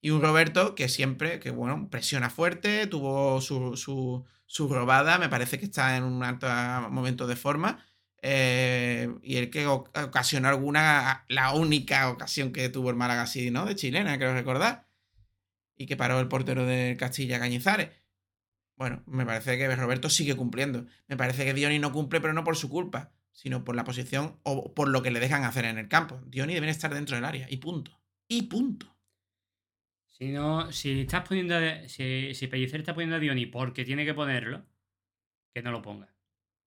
Y un Roberto que siempre, que bueno, presiona fuerte, tuvo su, su, su robada, me parece que está en un alto momento de forma. eh, y el que ocasionó alguna, la única ocasión que tuvo el Málaga así, ¿no? De chilena, creo recordar. Y que paró el portero del Castilla Cañizares. Bueno, me parece que Roberto sigue cumpliendo. Me parece que Dioni no cumple, pero no por su culpa, sino por la posición o por lo que le dejan hacer en el campo. Dioni debe estar dentro del área. Y punto. Y punto. Si no, si estás poniendo, si, si Pellicer está poniendo a Dioni porque tiene que ponerlo, que no lo ponga.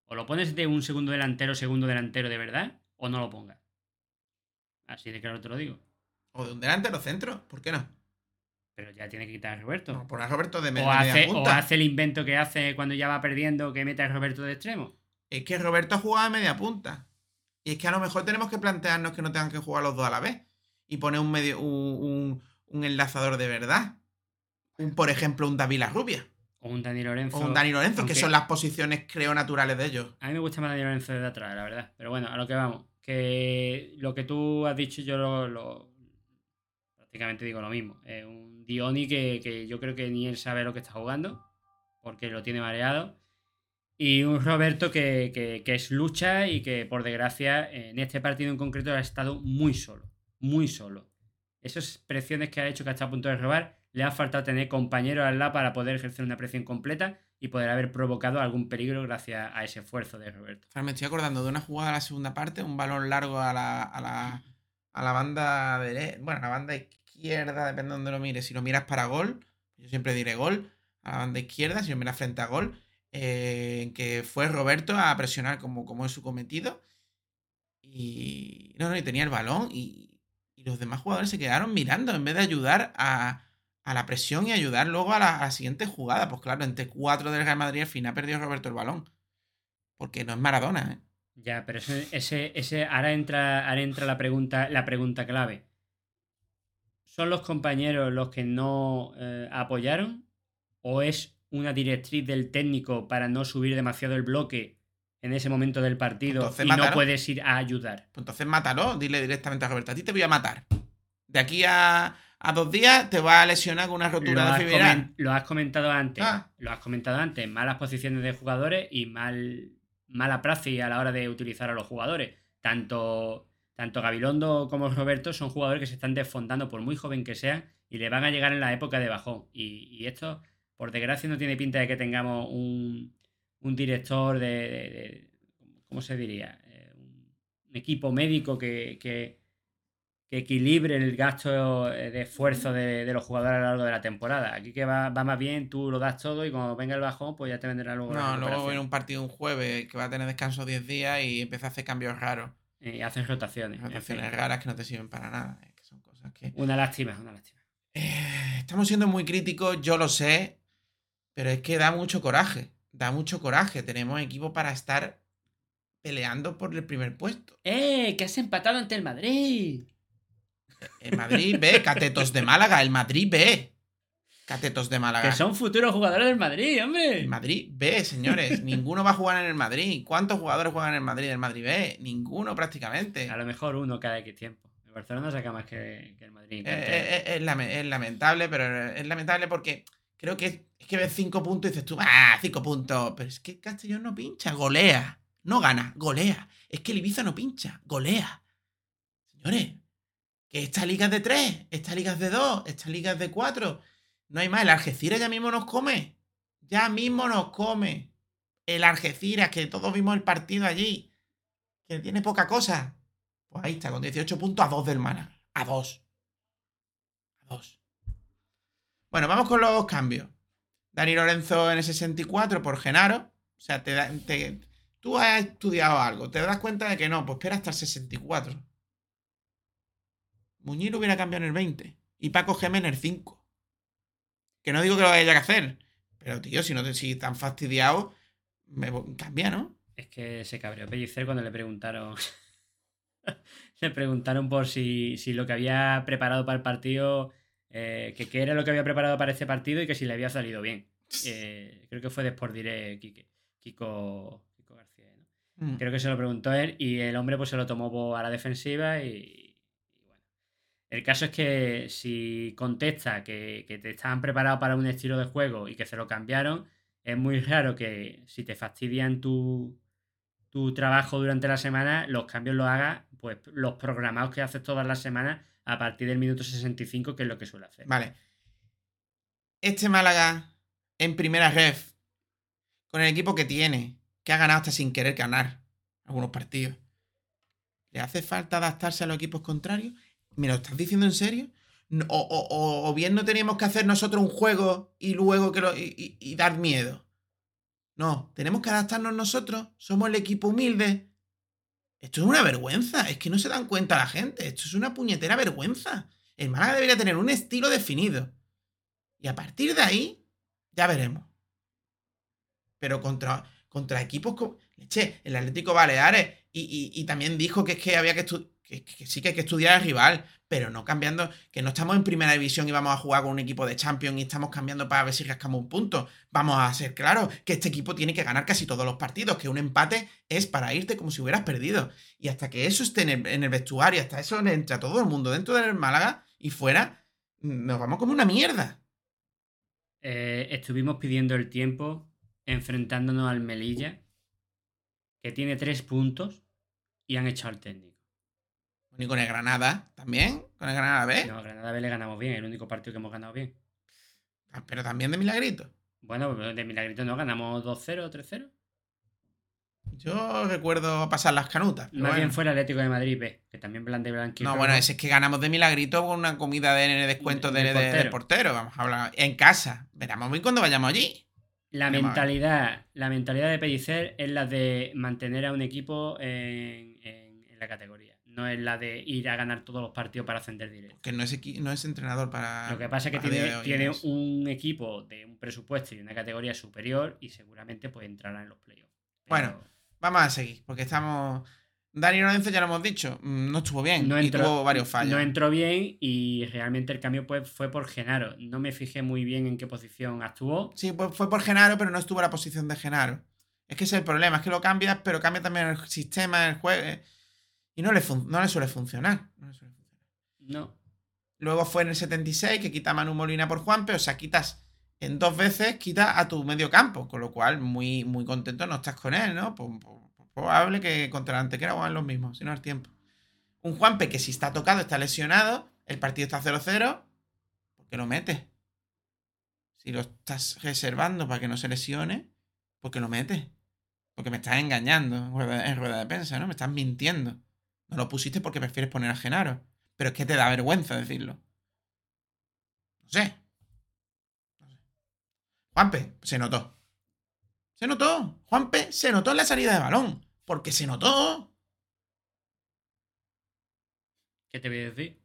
O lo pones de un segundo delantero, segundo delantero de verdad, o no lo pongas. Así de claro te lo digo. O de un delantero centro. ¿Por qué no? Pero ya tiene que quitar a Roberto. No, poner a Roberto de, me- o, de media hace, o punta. hace el invento que hace cuando ya va perdiendo, que mete a Roberto de extremo. Es que Roberto ha jugado a media punta. Y es que a lo mejor tenemos que plantearnos que no tengan que jugar los dos a la vez. Y poner un medio, un, un- un enlazador de verdad. Un, por ejemplo, un David Rubia. O un Dani Lorenzo. O un Dani Lorenzo, aunque que son las posiciones, creo, naturales de ellos. A mí me gusta más Dani Lorenzo desde atrás, la verdad. Pero bueno, a lo que vamos. Que lo que tú has dicho yo lo, lo- prácticamente digo lo mismo. Es un Dioni que, que yo creo que ni él sabe lo que está jugando, porque lo tiene mareado. Y un Roberto que, que- es lucha y que por desgracia en este partido en concreto ha estado muy solo. Muy solo. Esas presiones que ha hecho que está a punto de robar, le ha faltado tener compañeros al lado para poder ejercer una presión completa y poder haber provocado algún peligro gracias a ese esfuerzo de Roberto. Me estoy acordando de una jugada de la segunda parte, un balón largo a la, a la, a la banda derecha, bueno, a la banda izquierda, depende de donde lo mires. Si lo miras para gol, yo siempre diré gol, a la banda izquierda, si lo miras frente a gol, eh, que fue Roberto a presionar como, como es su cometido. Y no, no, y tenía el balón y, y los demás jugadores se quedaron mirando en vez de ayudar a, a la presión y ayudar luego a la, a la siguiente jugada. Pues claro, entre cuatro del Real Madrid al final perdió Roberto el balón. Porque no es Maradona, ¿eh? Ya, pero ese, ese, ese ahora entra, ahora entra la pregunta, la pregunta clave. ¿Son los compañeros los que no eh, apoyaron? ¿O es una directriz del técnico para no subir demasiado el bloque en ese momento del partido Entonces y no puedes ir a ayudar? Pues entonces mátalo, dile directamente a Roberto, a ti te voy a matar. De aquí a, a dos días te va a lesionar con una Lo rotura de fibra. lo has comentado antes. Ah. Lo has comentado antes. Malas posiciones de jugadores y mal, mala praxis a la hora de utilizar a los jugadores. Tanto, tanto Gabilondo como Roberto son jugadores que se están desfondando por muy joven que sean y le van a llegar en la época de bajón. Y, y esto, por desgracia, no tiene pinta de que tengamos un, un director de, de- de- ¿Cómo se diría? Eh, un, equipo médico que, que, que equilibre el gasto de esfuerzo de, de los jugadores a lo largo de la temporada. Aquí que va, va más bien, tú lo das todo y cuando venga el bajón, pues ya te vendrá luego No, luego viene un partido un jueves que va a tener descanso 10 días y empieza a hacer cambios raros. Y hacen rotaciones. en Rotaciones fin. raras que no te sirven para nada. Es que son cosas que. Una lástima, una lástima. Eh, estamos siendo muy críticos, yo lo sé, pero es que da mucho coraje. Da mucho coraje. Tenemos equipo para estar peleando por el primer puesto. ¡Eh! ¡Que has empatado ante el Madrid! El Madrid B, Catetos de Málaga, el Madrid B. Catetos de Málaga. Que son futuros jugadores del Madrid, hombre. El Madrid B, señores. *laughs* Ninguno va a jugar en el Madrid. ¿Cuántos jugadores juegan en el Madrid del Madrid B? Ninguno prácticamente. A lo mejor uno cada X tiempo. El Barcelona saca más que, que el Madrid. Eh, eh, eh, es, lame- es lamentable, pero es lamentable porque creo que es, es que ves cinco puntos y dices tú, ah, cinco puntos. Pero es que Castellón no pincha, golea. No gana, golea. Es que el Ibiza no pincha, golea. Señores, que esta liga es de tres, esta liga es de dos, esta liga es de cuatro. No hay más, el Algeciras ya mismo nos come. Ya mismo nos come. El Algeciras, que todos vimos el partido allí, que tiene poca cosa. Pues ahí está, con 18 puntos a 2 del Málaga. A 2. A 2. Bueno, vamos con los cambios. Dani Lorenzo en el 64 por Genaro. O sea, te da- te- tú has estudiado algo, te das cuenta de que no, pues espera hasta el 64. Muñiz hubiera cambiado en el 20 y Paco Gémez en el 5. Que no digo que lo haya que hacer, pero tío, si no te si tan fastidiado, me cambia, ¿no? Es que se cabreó Pellicer cuando le preguntaron. *laughs* le preguntaron por si, si lo que había preparado para el partido. eh, que qué era lo que había preparado para este partido y que si le había salido bien. *laughs* Eh, creo que fue de Sport Direct Quique- Kiko, Kiko García. ¿no? Mm. Creo que se lo preguntó él y el hombre pues se lo tomó a la defensiva y. El caso es que si contesta que, te estaban preparados para un estilo de juego y que se lo cambiaron, es muy raro que si te fastidian tu, tu trabajo durante la semana, los cambios los hagas, pues los programados que haces todas las semanas a partir del minuto 65, que es lo que suele hacer. Vale. Este Málaga en primera ref, con el equipo que tiene, que ha ganado hasta sin querer ganar algunos partidos, ¿le hace falta adaptarse a los equipos contrarios? ¿Me lo estás diciendo en serio? O, bien no teníamos que hacer nosotros un juego y luego que lo, y, dar miedo. No, tenemos que adaptarnos nosotros. Somos el equipo humilde. Esto es una vergüenza. Es que no se dan cuenta la gente. Esto es una puñetera vergüenza. El Málaga debería tener un estilo definido. Y a partir de ahí, ya veremos. Pero contra, contra equipos como. Leche, el Atlético Baleares. Y, y- y también dijo que es que había que, estu- que, sí que hay que estudiar al rival. Pero no cambiando. Que no estamos en primera división y vamos a jugar con un equipo de Champions y estamos cambiando para ver si rascamos un punto. Vamos a ser claros que este equipo tiene que ganar casi todos los partidos. Que un empate es para irte como si hubieras perdido. Y hasta que eso esté en el, vestuario, hasta eso entre todo el mundo dentro del Málaga y fuera, nos vamos como una mierda. Eh, estuvimos pidiendo el tiempo enfrentándonos al Melilla, que tiene tres puntos y han echado al técnico. Y con el Granada también, con el Granada B, No, a Granada B le ganamos bien, el único partido que hemos ganado bien. pero también de milagrito. Bueno, de milagrito no, ganamos 2-0, 3-0. Yo recuerdo pasar las canutas. Más bueno. bien fue el Atlético de Madrid B, que también plan de blanquito. No, bueno, ese es que ganamos de milagrito con una comida de, de descuento de, de- de portero. portero. Vamos a hablar en casa. Veremos muy cuando vayamos allí. La mentalidad, la mentalidad de Pellicer es la de mantener a un equipo en, en- en la categoría. No es la de ir a ganar todos los partidos para ascender directo. Que no es, no es entrenador para. Lo que pasa es que tiene, tiene un equipo de un presupuesto y una categoría superior y seguramente pues entrará en los playoffs. Bueno, Pero Vamos a seguir, porque estamos. Dani Lorenzo ya lo hemos dicho, mm, no estuvo bien no y entró, tuvo varios fallos. no entró bien y realmente el cambio pues, fue por Genaro. No me fijé muy bien en qué posición actuó. Sí, pues fue por Genaro, pero no estuvo en la posición de Genaro. Es que ese es el problema, es que lo cambias, pero cambia también el sistema, el juego. Y no le, no le suele funcionar. No le suele funcionar. No. Luego fue en el 76 que quita a Manu Molina por Juanpe, o sea, quitas en dos veces, quita a tu medio campo, con lo cual muy, muy contento no estás con él, ¿no? Probable que contra la Antequera hagan los mismos, si no es tiempo. Un Juanpe que si está tocado, está lesionado, el partido está 0-0, ¿por qué lo metes? Si lo estás reservando para que no se lesione, ¿por qué lo metes? Porque me estás engañando en rueda de prensa, ¿no? Me estás mintiendo. No lo pusiste porque prefieres poner a Genaro. Pero es que te da vergüenza decirlo. No sé. No sé. Juanpe, se notó. Se notó. Juanpe se notó en la salida de balón. Porque se notó. ¿Qué te voy a decir?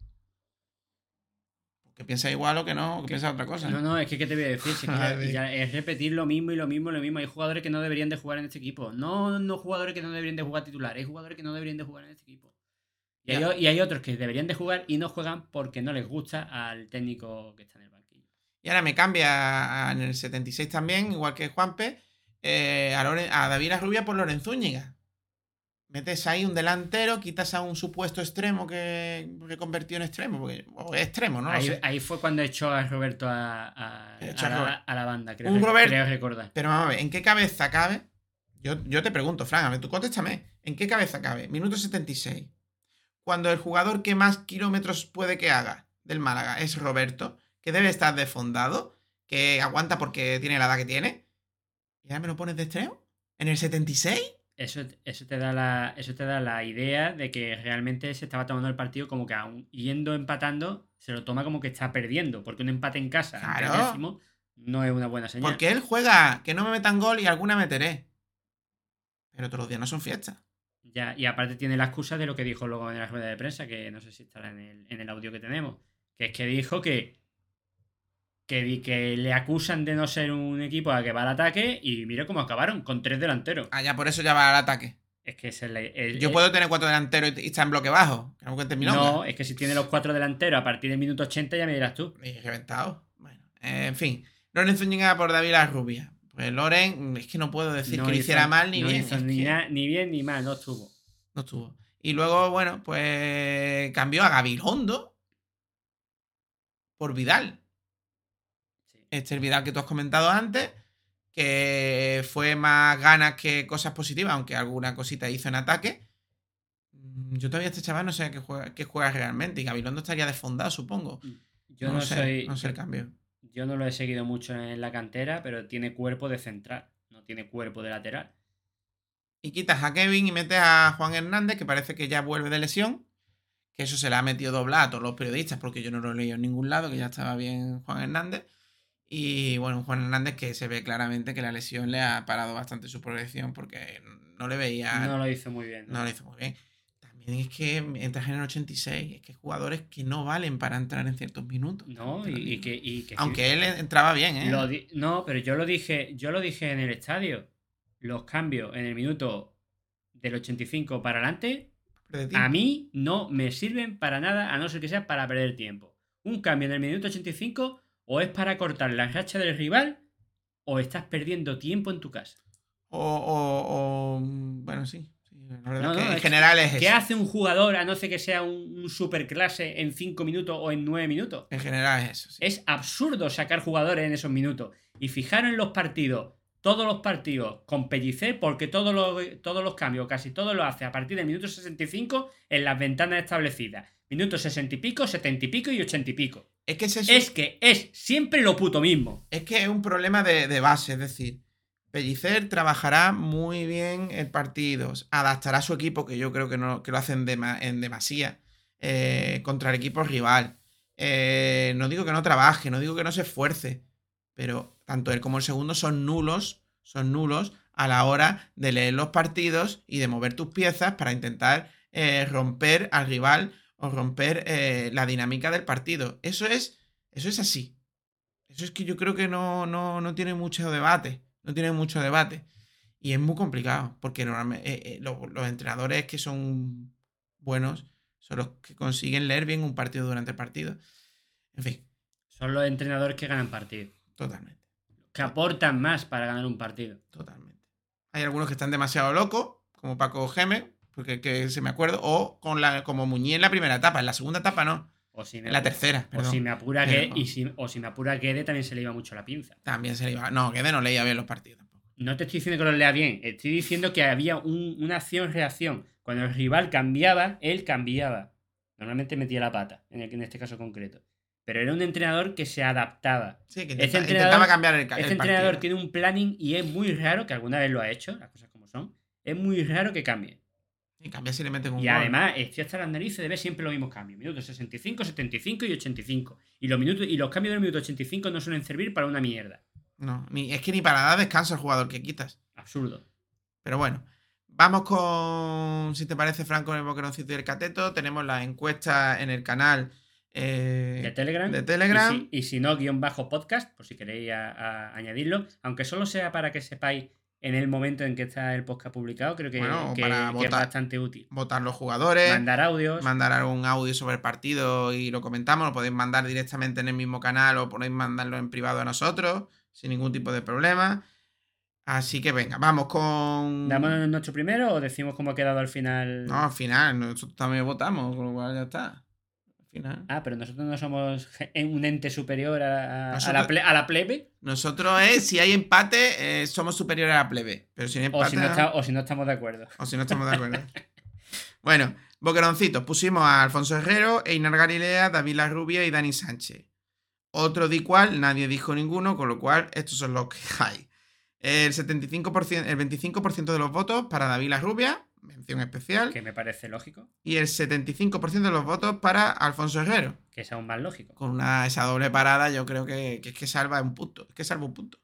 Que piensa igual o que no, o que piensa otra cosa. No, no, es que ¿qué te voy a decir? Si es, *laughs* ya es repetir lo mismo y lo mismo y lo mismo. Hay jugadores que no deberían de jugar en este equipo. No, no jugadores que no deberían de jugar titular. Hay jugadores que no deberían de jugar en este equipo. Y hay, y otros que deberían de jugar y no juegan porque no les gusta al técnico que está en el banquillo. Y ahora me cambia en el 76 también, igual que Juanpe, eh, a, Loren- a David Rubia por Lorenzo Zúñiga. Metes ahí un delantero, quitas a un supuesto extremo que, que convirtió en extremo, porque, o extremo, no ahí, sé. ahí fue cuando echó a Roberto a, a- Echó a a la, banda, creo, Un que- Robert- creo recordar. Pero vamos a ver, ¿en qué cabeza cabe? Yo, yo te pregunto, Fran, a ver, tú contéstame. ¿En qué cabeza cabe? Minuto 76. Cuando el jugador que más kilómetros puede que haga del Málaga es Roberto, que debe estar desfondado, que aguanta porque tiene la edad que tiene. ¿Y ahora me lo pones de extremo? ¿En el 76? Eso, eso, te da la, eso te da la idea de que realmente se estaba tomando el partido como que aún yendo empatando, se lo toma como que está perdiendo. Porque un empate en casa, el décimo, no es una buena señal. Porque él juega que no me metan gol y alguna meteré. Pero todos los días no son fiestas. Ya, y aparte tiene la excusa de lo que dijo luego en la rueda de prensa, que no sé si estará en el, en el audio que tenemos. Que es que dijo que, que, que le acusan de no ser un equipo a que va al ataque y mira cómo acabaron, con tres delanteros. Ah, ya por eso ya va al ataque. Es que es el, el- Yo puedo tener cuatro delanteros y estar en bloque bajo. Que no es que si tiene los cuatro delanteros a partir del minuto 80 ya me dirás tú. Y reventado. Bueno, eh, en fin. Lorenzo Zúñiga por David La Rubia. Pues Loren, es que no puedo decir No que lo hiciera mal ni no bien. hizo es ni, que na- ni bien ni mal, no estuvo. No estuvo. Y luego, bueno, pues cambió a Gabilondo por Vidal. Sí. Este el Vidal que tú has comentado antes, que fue más ganas que cosas positivas, aunque alguna cosita hizo en ataque. Mm, Yo todavía este chaval no sé qué juega, qué juega realmente. Y Gabilondo estaría desfondado, supongo. Yo no, sé, soy. no sé el cambio. Yo no lo he seguido mucho en la cantera, pero tiene cuerpo de central, no tiene cuerpo de lateral. Y quitas a Kevin y metes a Juan Hernández, que parece que ya vuelve de lesión. Que eso se le ha metido doblado a todos los periodistas, porque yo no lo he leído en ningún lado, que ya estaba bien Juan Hernández. Y bueno, Juan Hernández que se ve claramente que la lesión le ha parado bastante su progresión, porque no le veía. No lo hizo muy bien. ¿no? no lo hizo muy bien. Es que entras en el 86, es que jugadores que no valen para entrar en ciertos minutos. No, y, que, y que Aunque él entraba bien, ¿eh? Lo no, pero yo lo dije, yo lo dije en el estadio. Los cambios en el minuto del 85 para adelante, a mí no me sirven para nada, a no ser que sea para perder tiempo. Un cambio en el minuto 85 o es para cortar la racha del rival o estás perdiendo tiempo en tu casa. O, o- o- Bueno, sí. No, no, en es- general es ¿Qué eso. hace un jugador a no ser que sea un, un superclase en 5 minutos o en 9 minutos? En general es eso. sí. Es absurdo sacar jugadores en esos minutos. Y fijaros en los partidos, todos los partidos con Pellicer, porque todos los, todos los cambios, casi todos los hace a partir del minuto 65 en las ventanas establecidas. Minutos 60 y pico, 70 y pico y 80 y pico. Es que es eso. Es que es siempre lo puto mismo. Es que es un problema de, de base, es decir, Pellicer trabajará muy bien el partido, adaptará su equipo, que yo creo que, no, que lo hacen dema- en demasía, eh, contra el equipo rival. Eh, no digo que no trabaje, no digo que no se esfuerce, pero tanto él como el segundo son nulos, son nulos a la hora de leer los partidos y de mover tus piezas para intentar eh, romper al rival o romper la dinámica del partido. Eso es, eso es así. Eso es que yo creo que no, no, no tiene mucho debate. No tiene mucho debate. Y es muy complicado, porque normalmente eh, eh, lo- los entrenadores que son buenos son los que consiguen leer bien un partido durante el partido. En fin, Son los entrenadores que ganan partidos. totalmente, Que aportan más para ganar un partido. totalmente. Hay algunos que están demasiado locos, como Paco Geme, porque que se me acuerdo, o con la, como Muñiz en la primera etapa, en la segunda etapa no, O si me, la tercera, o perdón. si me apura Pero- que, y si, o si me apura Guede también se le iba mucho la pinza. También se le iba. No, que de no leía bien los partidos tampoco. No te estoy diciendo que lo lea bien, estoy diciendo que había un- una acción-reacción. Cuando el rival cambiaba, él cambiaba. Normalmente metía la pata, en, el- en este caso concreto. Pero era un entrenador que se adaptaba. Sí, que Este intentaba cambiar el, Este entrenador partido. tiene un planning y es muy raro, que alguna vez lo ha hecho, las cosas como son, es muy raro que cambie. Y cambia si le meten un Y gol. además, estoy hasta las narices de ver siempre los mismos cambios. Minutos 65, 75 y 85. Y los, minutos, y los cambios del minuto 85 no suelen servir para una mierda. No, ni, es que ni para dar descanso al jugador que quitas. Absurdo. Pero bueno, vamos con, si te parece, Franco, en el boqueroncito y el cateto. Tenemos la encuesta en el canal eh, De Telegram. de Telegram. Y si, y si no, guion bajo podcast, por si queréis a- a añadirlo. Aunque solo sea para que sepáis en el momento en que está el podcast publicado, creo que, Bueno, que- para que es bastante útil. votar los jugadores, Mandar audios. mandar algún audio sobre el partido y lo comentamos. Lo podéis mandar directamente en el mismo canal o podéis mandarlo en privado a nosotros sin ningún tipo de problema. Así que venga, vamos con. ¿Damos nuestro primero o decimos cómo ha quedado al final? No, al final, nosotros también votamos, con lo cual ya está. Final. Ah, pero nosotros no somos ge- un ente superior a, a- a Nosotros- la, ple- a la plebe. Nosotros es, si hay empate, eh, somos superiores a la plebe. Pero si no hay O empate. si, no está- o si no estamos de acuerdo. O si no estamos de acuerdo. *laughs* bueno, boqueroncitos. Pusimos a Alfonso Herrero, Einar Galilea, David Larrubia y Dani Sánchez. Otro di cual, nadie dijo ninguno, con lo cual estos son los que hay. El 75%, el 25% de los votos para David Larrubia, mención especial, Que me parece lógico. y el 75% de los votos para Alfonso Herrero. Que es aún más lógico. Con una, esa doble parada, yo creo que, que es que salva un punto. Es que salva un punto.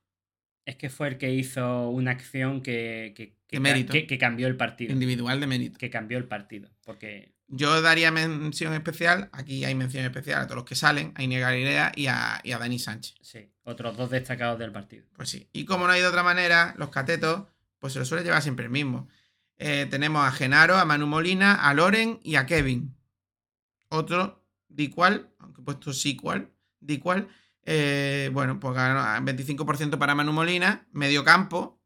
Es que fue el que hizo una acción que, que, que De mérito. que- que cambió el partido. Individual de mérito. Que cambió el partido. Porque Yo daría mención especial, aquí hay mención especial a todos los que salen, a Inés Galilea y a, y a Dani Sánchez. sí, otros dos destacados del partido. Pues sí. Y como no hay de otra manera, los catetos, pues se los suele llevar siempre el mismo. Eh, tenemos a Genaro, a Manu Molina, a Loren y a Kevin. Otro, di cual, aunque he puesto sí cual, di cual. eh, bueno, pues ganó 25% para Manu Molina, medio campo,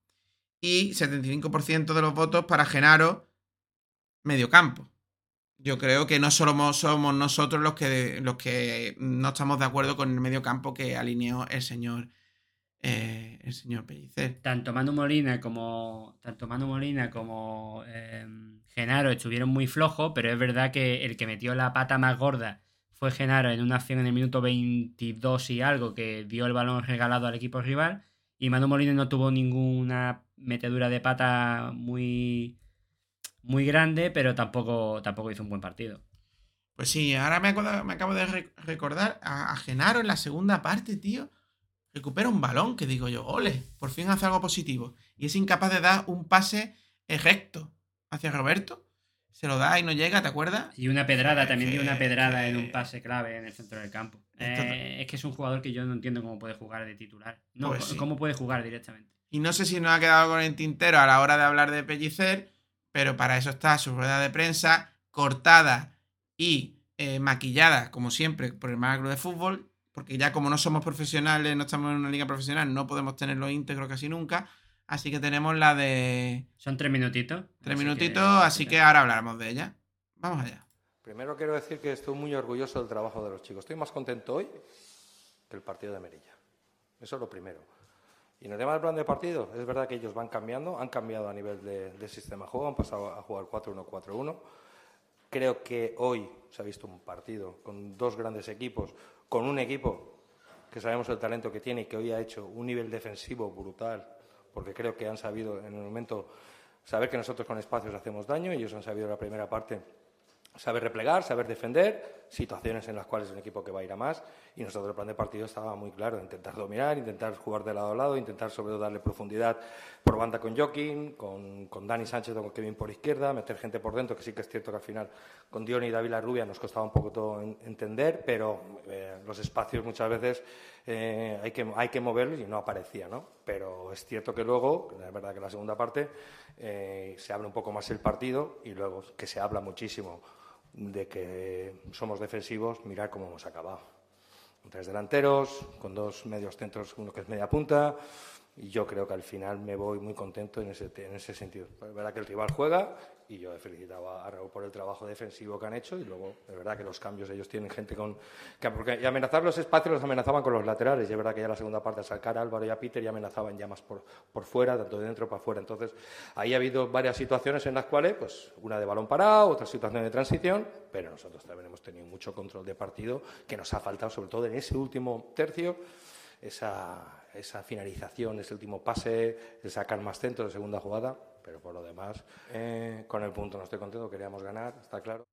y 75% de los votos para Genaro, medio campo. Yo creo que no solo somos nosotros los que, los que no estamos de acuerdo con el medio campo que alineó el señor, eh, el señor Pellicer. Tanto Manu Molina como. Tanto Manu Molina como eh, Genaro estuvieron muy flojos, pero es verdad que el que metió la pata más gorda fue Genaro en una acción en el minuto 22 y algo que dio el balón regalado al equipo rival. Y Manu Molina no tuvo ninguna metedura de pata muy. muy grande, pero tampoco, tampoco hizo un buen partido. Pues sí, ahora me, acuerdo- me acabo de re- recordar a, a Genaro en la segunda parte, tío. Recupera un balón, que digo yo, ole, por fin hace algo positivo. Y es incapaz de dar un pase recto hacia Roberto. Se lo da y no llega, ¿te acuerdas? Y una pedrada, también dio una pedrada que- en un pase clave en el centro del campo. Eh, es que es un jugador que yo no entiendo cómo puede jugar de titular. No, Pues sí. cómo puede jugar directamente. Y no sé si nos ha quedado con el tintero a la hora de hablar de Pellicer, pero para eso está su rueda de prensa cortada y eh, maquillada, como siempre, por el Club de Fútbol, porque ya como no somos profesionales, no estamos en una liga profesional, no podemos tenerlo íntegro casi nunca. Así que tenemos la de Son tres minutitos. tres así minutitos, que- así que ahora hablaremos de ella. Vamos allá. Primero quiero decir que estoy muy orgulloso del trabajo de los chicos. Estoy más contento hoy que el partido de Merilla. Eso es lo primero. Y en el tema del plan de partido, es verdad que ellos van cambiando, han cambiado a nivel de, de sistema de juego, han pasado a jugar 4-1-4-1. Creo que hoy se ha visto un partido con dos grandes equipos, con un equipo que sabemos el talento que tiene y que hoy ha hecho un nivel defensivo brutal, porque creo que han sabido en el momento saber que nosotros con espacios hacemos daño, ellos han sabido la primera parte saber replegar, saber defender, situaciones en las cuales es un equipo que va a ir a más y el plan de partido estaba muy claro, intentar dominar, intentar jugar de lado a lado, intentar sobre todo darle profundidad por banda con Joaquín, con, con Dani Sánchez con Kevin por izquierda, meter gente por dentro, que sí que es cierto que al final con Dion y David Rubia nos costaba un poco todo en- entender, pero eh, los espacios muchas veces eh, hay, que, hay que moverlos y no aparecía, ¿no? Pero es cierto que luego, es verdad que en la segunda parte eh, se abre un poco más el partido y luego que se habla muchísimo de que somos defensivos, mirar cómo hemos acabado. Tres delanteros, con dos medios centros, uno que es media punta, y yo creo que al final me voy muy contento en ese, en ese sentido. Es verdad que el rival juega y yo he felicitado a Raúl por el trabajo defensivo que han hecho y luego es verdad que los cambios ellos tienen gente con... Que, porque y amenazar los espacios los amenazaban con los laterales y es verdad que ya la segunda parte al sacar a Álvaro y a Peter ya amenazaban ya más por, por fuera, tanto de dentro para afuera. Entonces ahí ha habido varias situaciones en las cuales, pues una de balón parado, otra situación de transición, pero nosotros también hemos tenido mucho control de partido que nos ha faltado sobre todo en ese último tercio esa, esa finalización, ese último pase, el sacar más centro de segunda jugada, Pero por lo demás, eh, con el punto no estoy contento, queríamos ganar, está claro.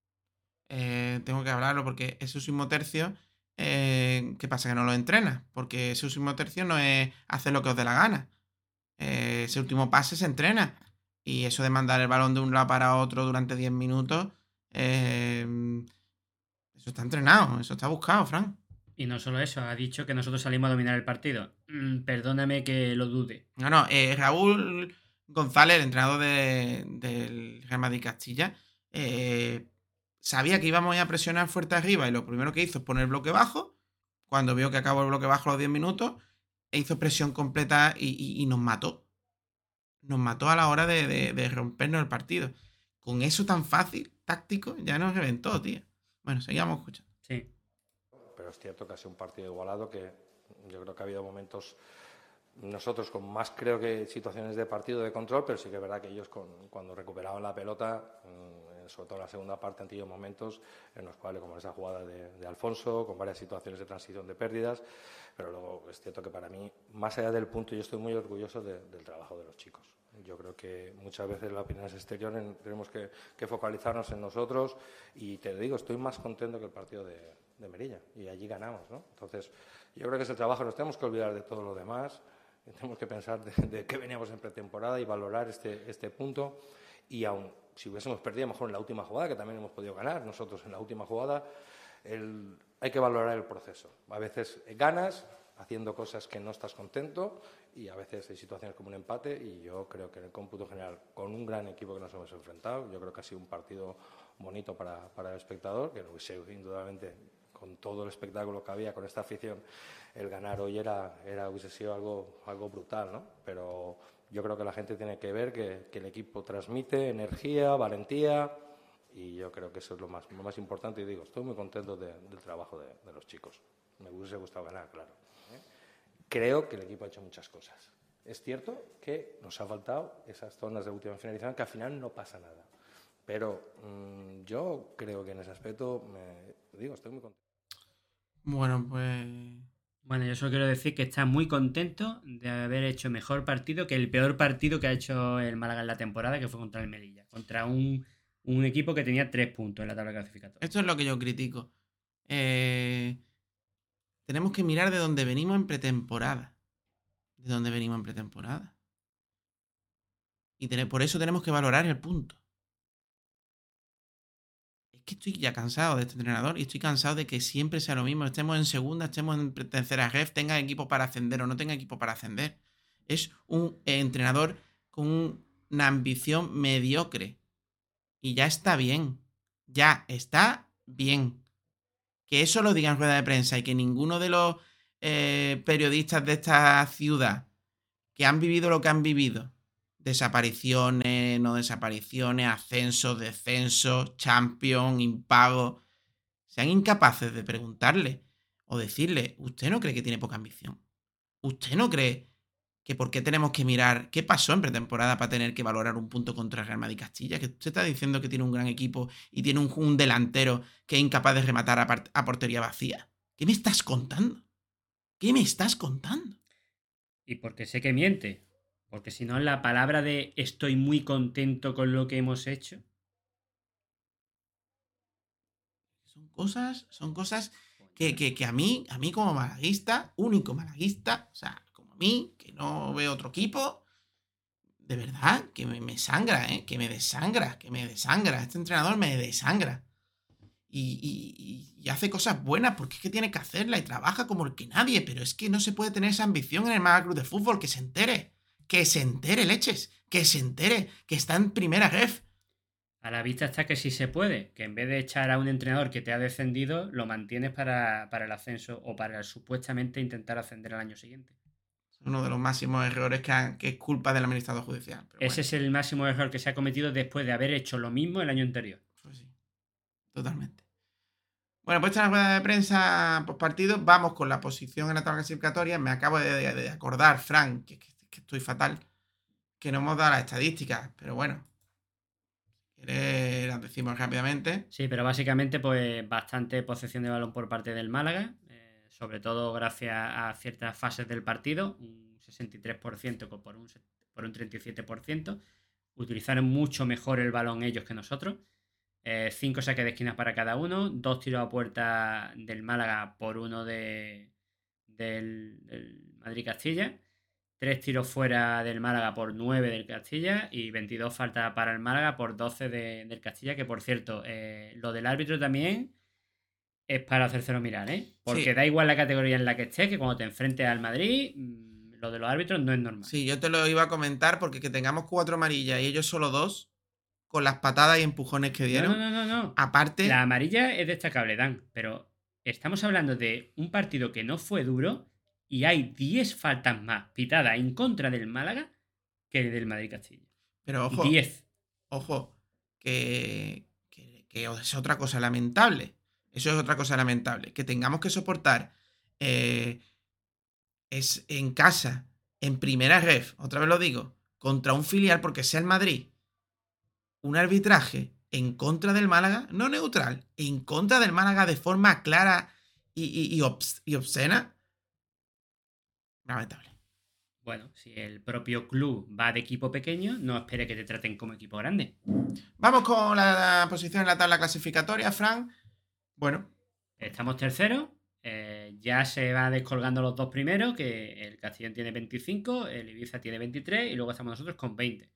Eh, tengo que hablarlo porque ese último tercio, eh, ¿qué pasa? Que no lo entrena. Porque ese último tercio no es hacer lo que os dé la gana. Eh, ese último pase se entrena. Y eso de mandar el balón de un lado para otro durante 10 minutos, eh, eso está entrenado, eso está buscado, Frank. Y no solo eso, ha dicho que nosotros salimos a dominar el partido. Mm, perdóname que lo dude. No, no, eh, Raúl González, el entrenador de- del Real Madrid Castilla, eh, sabía que íbamos a presionar fuerte arriba y lo primero que hizo es poner el bloque bajo. Cuando vio que acabó el bloque bajo a los 10 minutos, e hizo presión completa y, y- y nos mató. Nos mató a la hora de, de- de rompernos el partido. Con eso tan fácil, táctico, ya nos reventó, tío. Bueno, seguíamos escuchando. Sí. Pero es cierto que ha sido un partido igualado que yo creo que ha habido momentos nosotros con más creo que situaciones de partido de control, pero sí que es verdad que ellos con- cuando recuperaban la pelota, mm, sobre todo en la segunda parte, han tenido momentos en los cuales, como esa jugada de, de Alfonso, con varias situaciones de transición de pérdidas, pero luego es cierto que para mí, más allá del punto, yo estoy muy orgulloso de- del trabajo de los chicos. Yo creo que muchas veces la opinión es exterior, en- tenemos que, que focalizarnos en nosotros y te digo, estoy más contento que el partido de, de Merilla y allí ganamos, ¿no? Entonces, yo creo que ese trabajo nos tenemos que olvidar de todo lo demás, tenemos que pensar de, de qué veníamos en pretemporada y valorar este, este punto y aun si hubiésemos perdido lo mejor en la última jugada, que también hemos podido ganar nosotros en la última jugada, hay que valorar el proceso. A veces ganas haciendo cosas que no estás contento y a veces hay situaciones como un empate y yo creo que en el cómputo general, con un gran equipo que nos hemos enfrentado, yo creo que ha sido un partido bonito para, para el espectador, que no hubiese indudablemente con todo el espectáculo que había, con esta afición, el ganar hoy era, era hubiese sido algo, algo brutal, ¿no? Pero yo creo que la gente tiene que ver que, que el equipo transmite energía, valentía, y yo creo que eso es lo más, lo más importante. Y digo, estoy muy contento de- del trabajo de, de los chicos. Me hubiese gustado ganar, claro. Creo que el equipo ha hecho muchas cosas. Es cierto que nos ha faltado esas zonas de última finalización, que al final no pasa nada. Pero mm, yo creo que en ese aspecto, me, digo, estoy muy contento. Bueno, pues. Bueno, yo solo quiero decir que está muy contento de haber hecho mejor partido que el peor partido que ha hecho el Málaga en la temporada, que fue contra el Melilla. Contra un, un equipo que tenía tres puntos en la tabla clasificatoria. Esto es lo que yo critico. Eh, tenemos que mirar de dónde venimos en pretemporada. De dónde venimos en pretemporada. Y por eso tenemos que valorar el punto. Que estoy ya cansado de este entrenador y estoy cansado de que siempre sea lo mismo. Estemos en segunda, estemos en tercera ref, tenga equipo para ascender o no tenga equipo para ascender. Es un entrenador con un- una ambición mediocre. Y ya está bien. Ya está bien. Que eso lo diga en rueda de prensa y que ninguno de los eh, periodistas de esta ciudad que han vivido lo que han vivido, desapariciones, no desapariciones, ascensos, descensos, champion, impago, sean incapaces de preguntarle o decirle, ¿usted no cree que tiene poca ambición? ¿Usted no cree que por qué tenemos que mirar qué pasó en pretemporada para tener que valorar un punto contra el Real Madrid Castilla? Que usted está diciendo que tiene un gran equipo y tiene un, un delantero que es incapaz de rematar a, a portería vacía. ¿Qué me estás contando? ¿Qué me estás contando? Y porque sé que miente. Porque si no, la palabra de estoy muy contento con lo que hemos hecho. Son cosas, son cosas que, que- que a mí, a mí como malaguista, único malaguista, o sea, como a mí, que no veo otro equipo, de verdad, que me, me sangra, ¿eh? que me desangra, que me desangra. Este entrenador me desangra. Y, y- y hace cosas buenas porque es que tiene que hacerla y trabaja como el que nadie, pero es que no se puede tener esa ambición en el Málaga Club de Fútbol, que se entere, que se entere, leches, que se entere, que está en primera ref. A la vista está que sí se puede, que en vez de echar a un entrenador que te ha descendido, lo mantienes para, para el ascenso o para supuestamente intentar ascender al año siguiente. Uno de los máximos errores que, han- que es culpa del administrador judicial. pero Ese bueno. es el máximo error que se ha cometido después de haber hecho lo mismo el año anterior. Pues sí, totalmente. Bueno, pues esta es la rueda de prensa post partido. Vamos con la posición en la tabla clasificatoria. Me acabo de, de- de acordar, Frank, que, que- estoy fatal, que no hemos dado las estadísticas, pero bueno. Las decimos rápidamente. Sí, pero básicamente, pues bastante posesión de balón por parte del Málaga, eh, sobre todo gracias a ciertas fases del partido, un 63% por un, por un 37%. Utilizaron mucho mejor el balón ellos que nosotros. Eh, cinco saques de esquinas para cada uno, dos tiros a puerta del Málaga por uno de, del Madrid Castilla. 3 tiros fuera del Málaga por 9 del Castilla y 22 faltas para el Málaga por 12 de, del Castilla, que por cierto, eh, lo del árbitro también es para hacérselo mirar, ¿eh? Porque da igual la categoría en la que estés, que cuando te enfrentes al Madrid, mm, lo de los árbitros no es normal. Sí, yo te lo iba a comentar porque que tengamos cuatro amarillas y ellos solo dos, con las patadas y empujones que dieron. No, no, no. no. Aparte. La amarilla es destacable, Dan, pero estamos hablando de un partido que no fue duro y hay 10 faltas más pitadas en contra del Málaga que del Madrid-Castilla. pero ojo, 10. ojo, que, que- que es otra cosa lamentable. Eso es otra cosa lamentable. Que tengamos que soportar eh, es en casa, en primera ref, otra vez lo digo, contra un filial porque sea el Madrid, un arbitraje en contra del Málaga, no neutral, en contra del Málaga de forma clara y, y- y obs- y obscena. Lamentable. Bueno, si el propio club va de equipo pequeño, no espere que te traten como equipo grande. Vamos con la posición en la tabla clasificatoria, Fran. Bueno, Estamos terceros. eh, ya se va descolgando los dos primeros, que el Castellón tiene 25, el Ibiza tiene 23 y luego estamos nosotros con 20.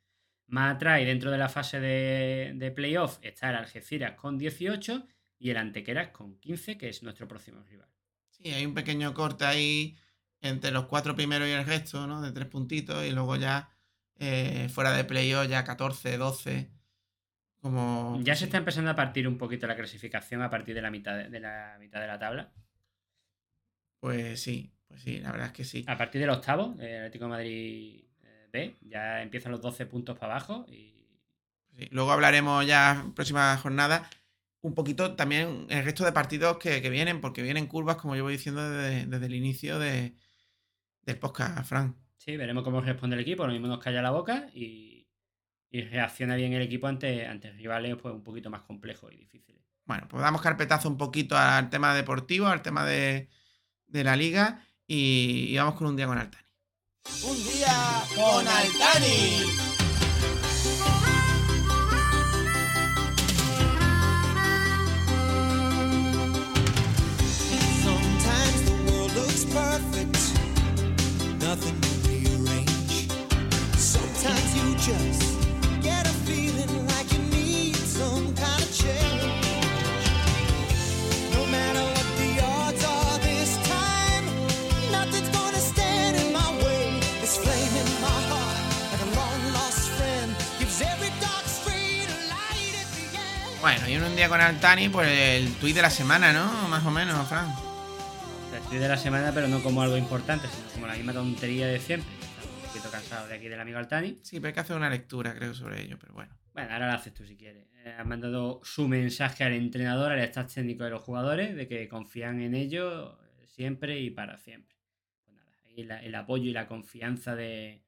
Más atrás y dentro de la fase de, de playoff está el Algeciras con 18 y el Antequeras con 15, que es nuestro próximo rival. Sí, hay un pequeño corte ahí entre los cuatro primeros y el resto, ¿no? De tres puntitos y luego ya eh, fuera de playoff ya 14, 12. Como... Ya se está empezando a partir un poquito la clasificación a partir de la mitad de, de la, mitad de la tabla. Pues sí, pues sí, la verdad es que sí. A partir del octavo, el Atlético de Madrid eh, B, ya empiezan los 12 puntos para abajo y Sí, Luego hablaremos ya en próxima jornada un poquito también el resto de partidos que, que vienen, porque vienen curvas, como yo voy diciendo desde, desde el inicio de, del podcast, Fran. Sí, veremos cómo responde el equipo. Lo mismo nos calla la boca y, y reacciona bien el equipo ante, ante rivales pues, un poquito más complejos y difíciles. Bueno, pues damos carpetazo un poquito al tema deportivo, al tema de, de la liga y, y vamos con un día con Altani. Un día con Altani. Bueno, y en un día con Altani, pues el tuit de la semana, ¿no? Más o menos, Fran. La estoy de la semana, pero no como algo importante, sino como la misma tontería de siempre. Estamos un poquito cansados de aquí del amigo Altani. Sí, pero hay que hacer una lectura, creo, sobre ello, pero bueno. Bueno, ahora lo haces tú si quieres. Eh, han mandado su mensaje al entrenador, al staff técnico de los jugadores, de que confían en ellos siempre y para siempre. Pues nada, ahí el apoyo y la confianza de,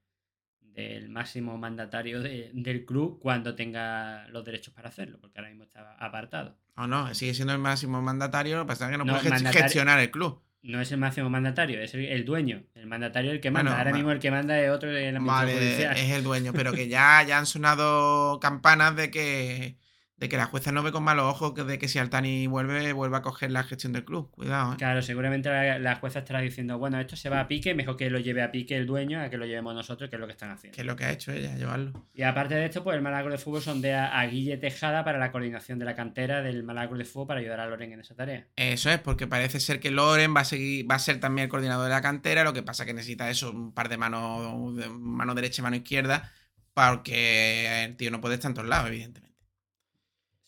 del máximo mandatario de- del club cuando tenga los derechos para hacerlo, porque ahora mismo está apartado. O no, sigue siendo el máximo mandatario, lo que pasa es que no, No, puede gestionar el club. No es el máximo mandatario, es el, el dueño. El mandatario es el que manda. Bueno, ahora mismo el que manda es otro en la Vale, judicial. es el dueño, pero que ya, ya han sonado campanas de que, de que la jueza no ve con malos ojos que- de que si Altani vuelve, vuelva a coger la gestión del club. Cuidado, ¿eh? Claro, seguramente la, la jueza estará diciendo, bueno, esto se va a pique, mejor que lo lleve a pique el dueño a que lo llevemos nosotros, que es lo que están haciendo. Que es lo que ha hecho ella, llevarlo. Y aparte de esto, pues el Malagro de Fútbol sondea a Guille Tejada para la coordinación de la cantera del Malagro de Fútbol para ayudar a Loren en esa tarea. Eso es, porque parece ser que Loren va a seguir, va a ser también el coordinador de la cantera, lo que pasa que necesita eso, un par de manos, mano derecha y mano izquierda, porque el tío no puede estar en todos lados, evidentemente.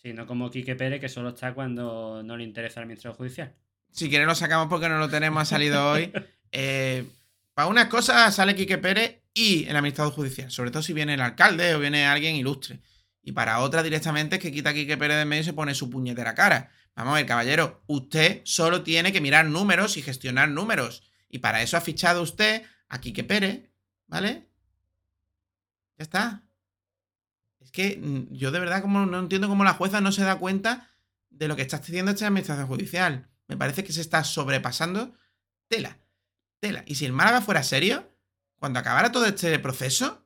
Sí, no como Quique Pérez, que solo está cuando no le interesa al ministro judicial. Si quieres lo sacamos porque no lo tenemos, ha salido hoy. *laughs* Eh, para unas cosas sale Quique Pérez y el administrador judicial, sobre todo si viene el alcalde o viene alguien ilustre. Y para otras directamente es que quita a Quique Pérez de medio y se pone su puñetera cara. Vamos a ver, caballero, usted solo tiene que mirar números y gestionar números. Y para eso ha fichado usted a Quique Pérez, ¿vale? Ya está. Que mm, yo de verdad como no entiendo cómo la jueza no se da cuenta de lo que está haciendo esta administración judicial. Me parece que se está sobrepasando tela. Tela. Y si el Málaga fuera serio, cuando acabara todo este proceso,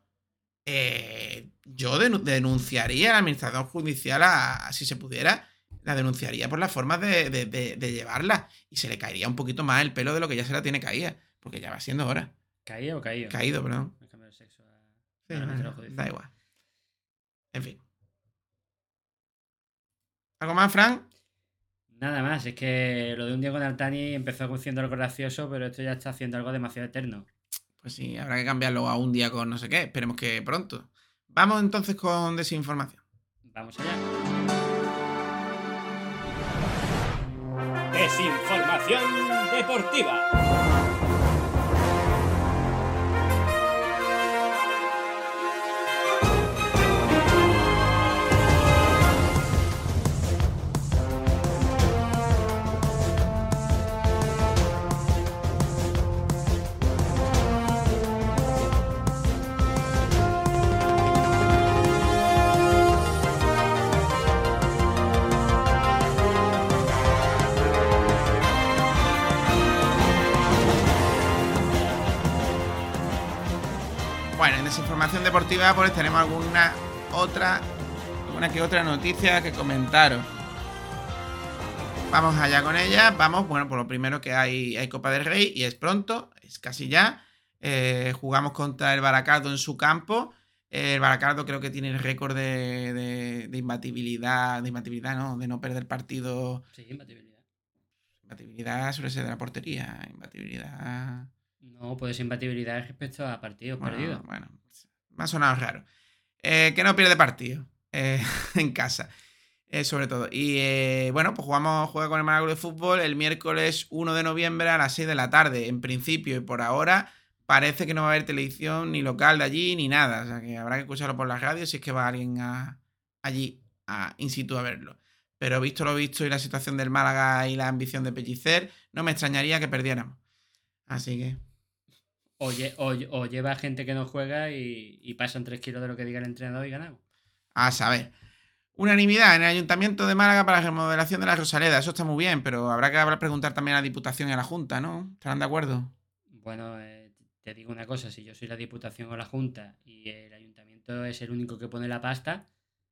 eh, yo denu- denunciaría a la administración judicial, a, si se pudiera, la denunciaría por las formas de, de- de- de llevarla. Y se le caería un poquito más el pelo de lo que ya se la tiene caída. Porque ya va siendo hora. ¿Caído o caído? Caído, perdón. Sexo a- Sí, a la da igual. En fin. ¿Algo más, Fran? Nada más, es que lo de un día con Altani empezó siendo algo gracioso, pero esto ya está haciendo algo demasiado eterno. Pues sí, habrá que cambiarlo a un día con no sé qué. Esperemos que pronto. Vamos entonces con desinformación. Vamos allá. Desinformación deportiva. Deportiva pues tenemos alguna otra, alguna que otra noticia que comentaros. Vamos allá con ella. Vamos, bueno, por lo primero que hay, hay Copa del Rey y es pronto, es casi ya. Eh, jugamos contra el Baracardo en su campo. El Baracardo creo que tiene el récord de, de- de imbatibilidad, de imbatibilidad, ¿no? De no perder partido. Sí, imbatibilidad. Imbatibilidad suele ser de la portería. Imbatibilidad. No, puede ser imbatibilidad respecto a partidos Bueno, perdidos. Bueno, me ha sonado raro. Eh, que no pierde partido eh, *laughs* en casa, eh, sobre todo. Y bueno, pues jugamos, juega con el Málaga de Fútbol el miércoles 1 de noviembre a las 6 de la tarde. En principio y por ahora parece que no va a haber televisión ni local de allí ni nada. O sea que habrá que escucharlo por la radio si es que va alguien allí a in situ a verlo. Pero visto lo visto y la situación del Málaga y la ambición de Pellicer, no me extrañaría que perdiéramos. Así que... O, lle- o lle- o lleva gente que no juega y, y pasan 3 kilos de lo que diga el entrenador y ganamos. A saber. Unanimidad en el Ayuntamiento de Málaga para la remodelación de la Rosaleda. Eso está muy bien, pero habrá que preguntar también a la Diputación y a la Junta, ¿no? ¿Estarán de acuerdo? Bueno, eh, te digo una cosa, si yo soy la Diputación o la Junta y el Ayuntamiento es el único que pone la pasta,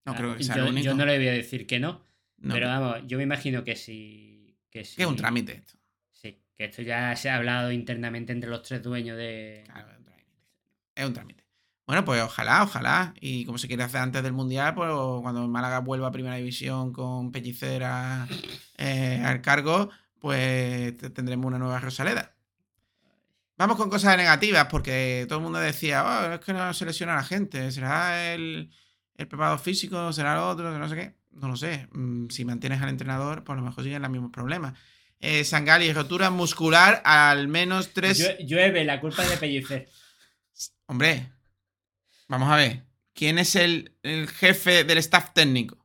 No ah, creo que sea yo, lo único. yo no le voy a decir que no, No, pero vamos, yo me imagino que si... Que, que es un trámite esto. Que esto ya se ha hablado internamente entre los tres dueños de... Claro, es un trámite. Es un trámite. Bueno, pues ojalá, ojalá. Y como se quiere hacer antes del Mundial, pues cuando Málaga vuelva a Primera División con Pellicera eh, al cargo, pues te- tendremos una nueva Rosaleda. Vamos con cosas negativas, porque todo el mundo decía, "Oh, es que no se lesiona la gente, será el, el preparado físico, será el otro, no sé qué. No lo sé. Mm, Si mantienes al entrenador, pues a lo mejor siguen los mismos problemas. Eh, Sangali, rotura muscular, al menos tres. Llue- Llueve, la culpa es de Pellicer. Hombre, vamos a ver. ¿Quién es el, el jefe del staff técnico?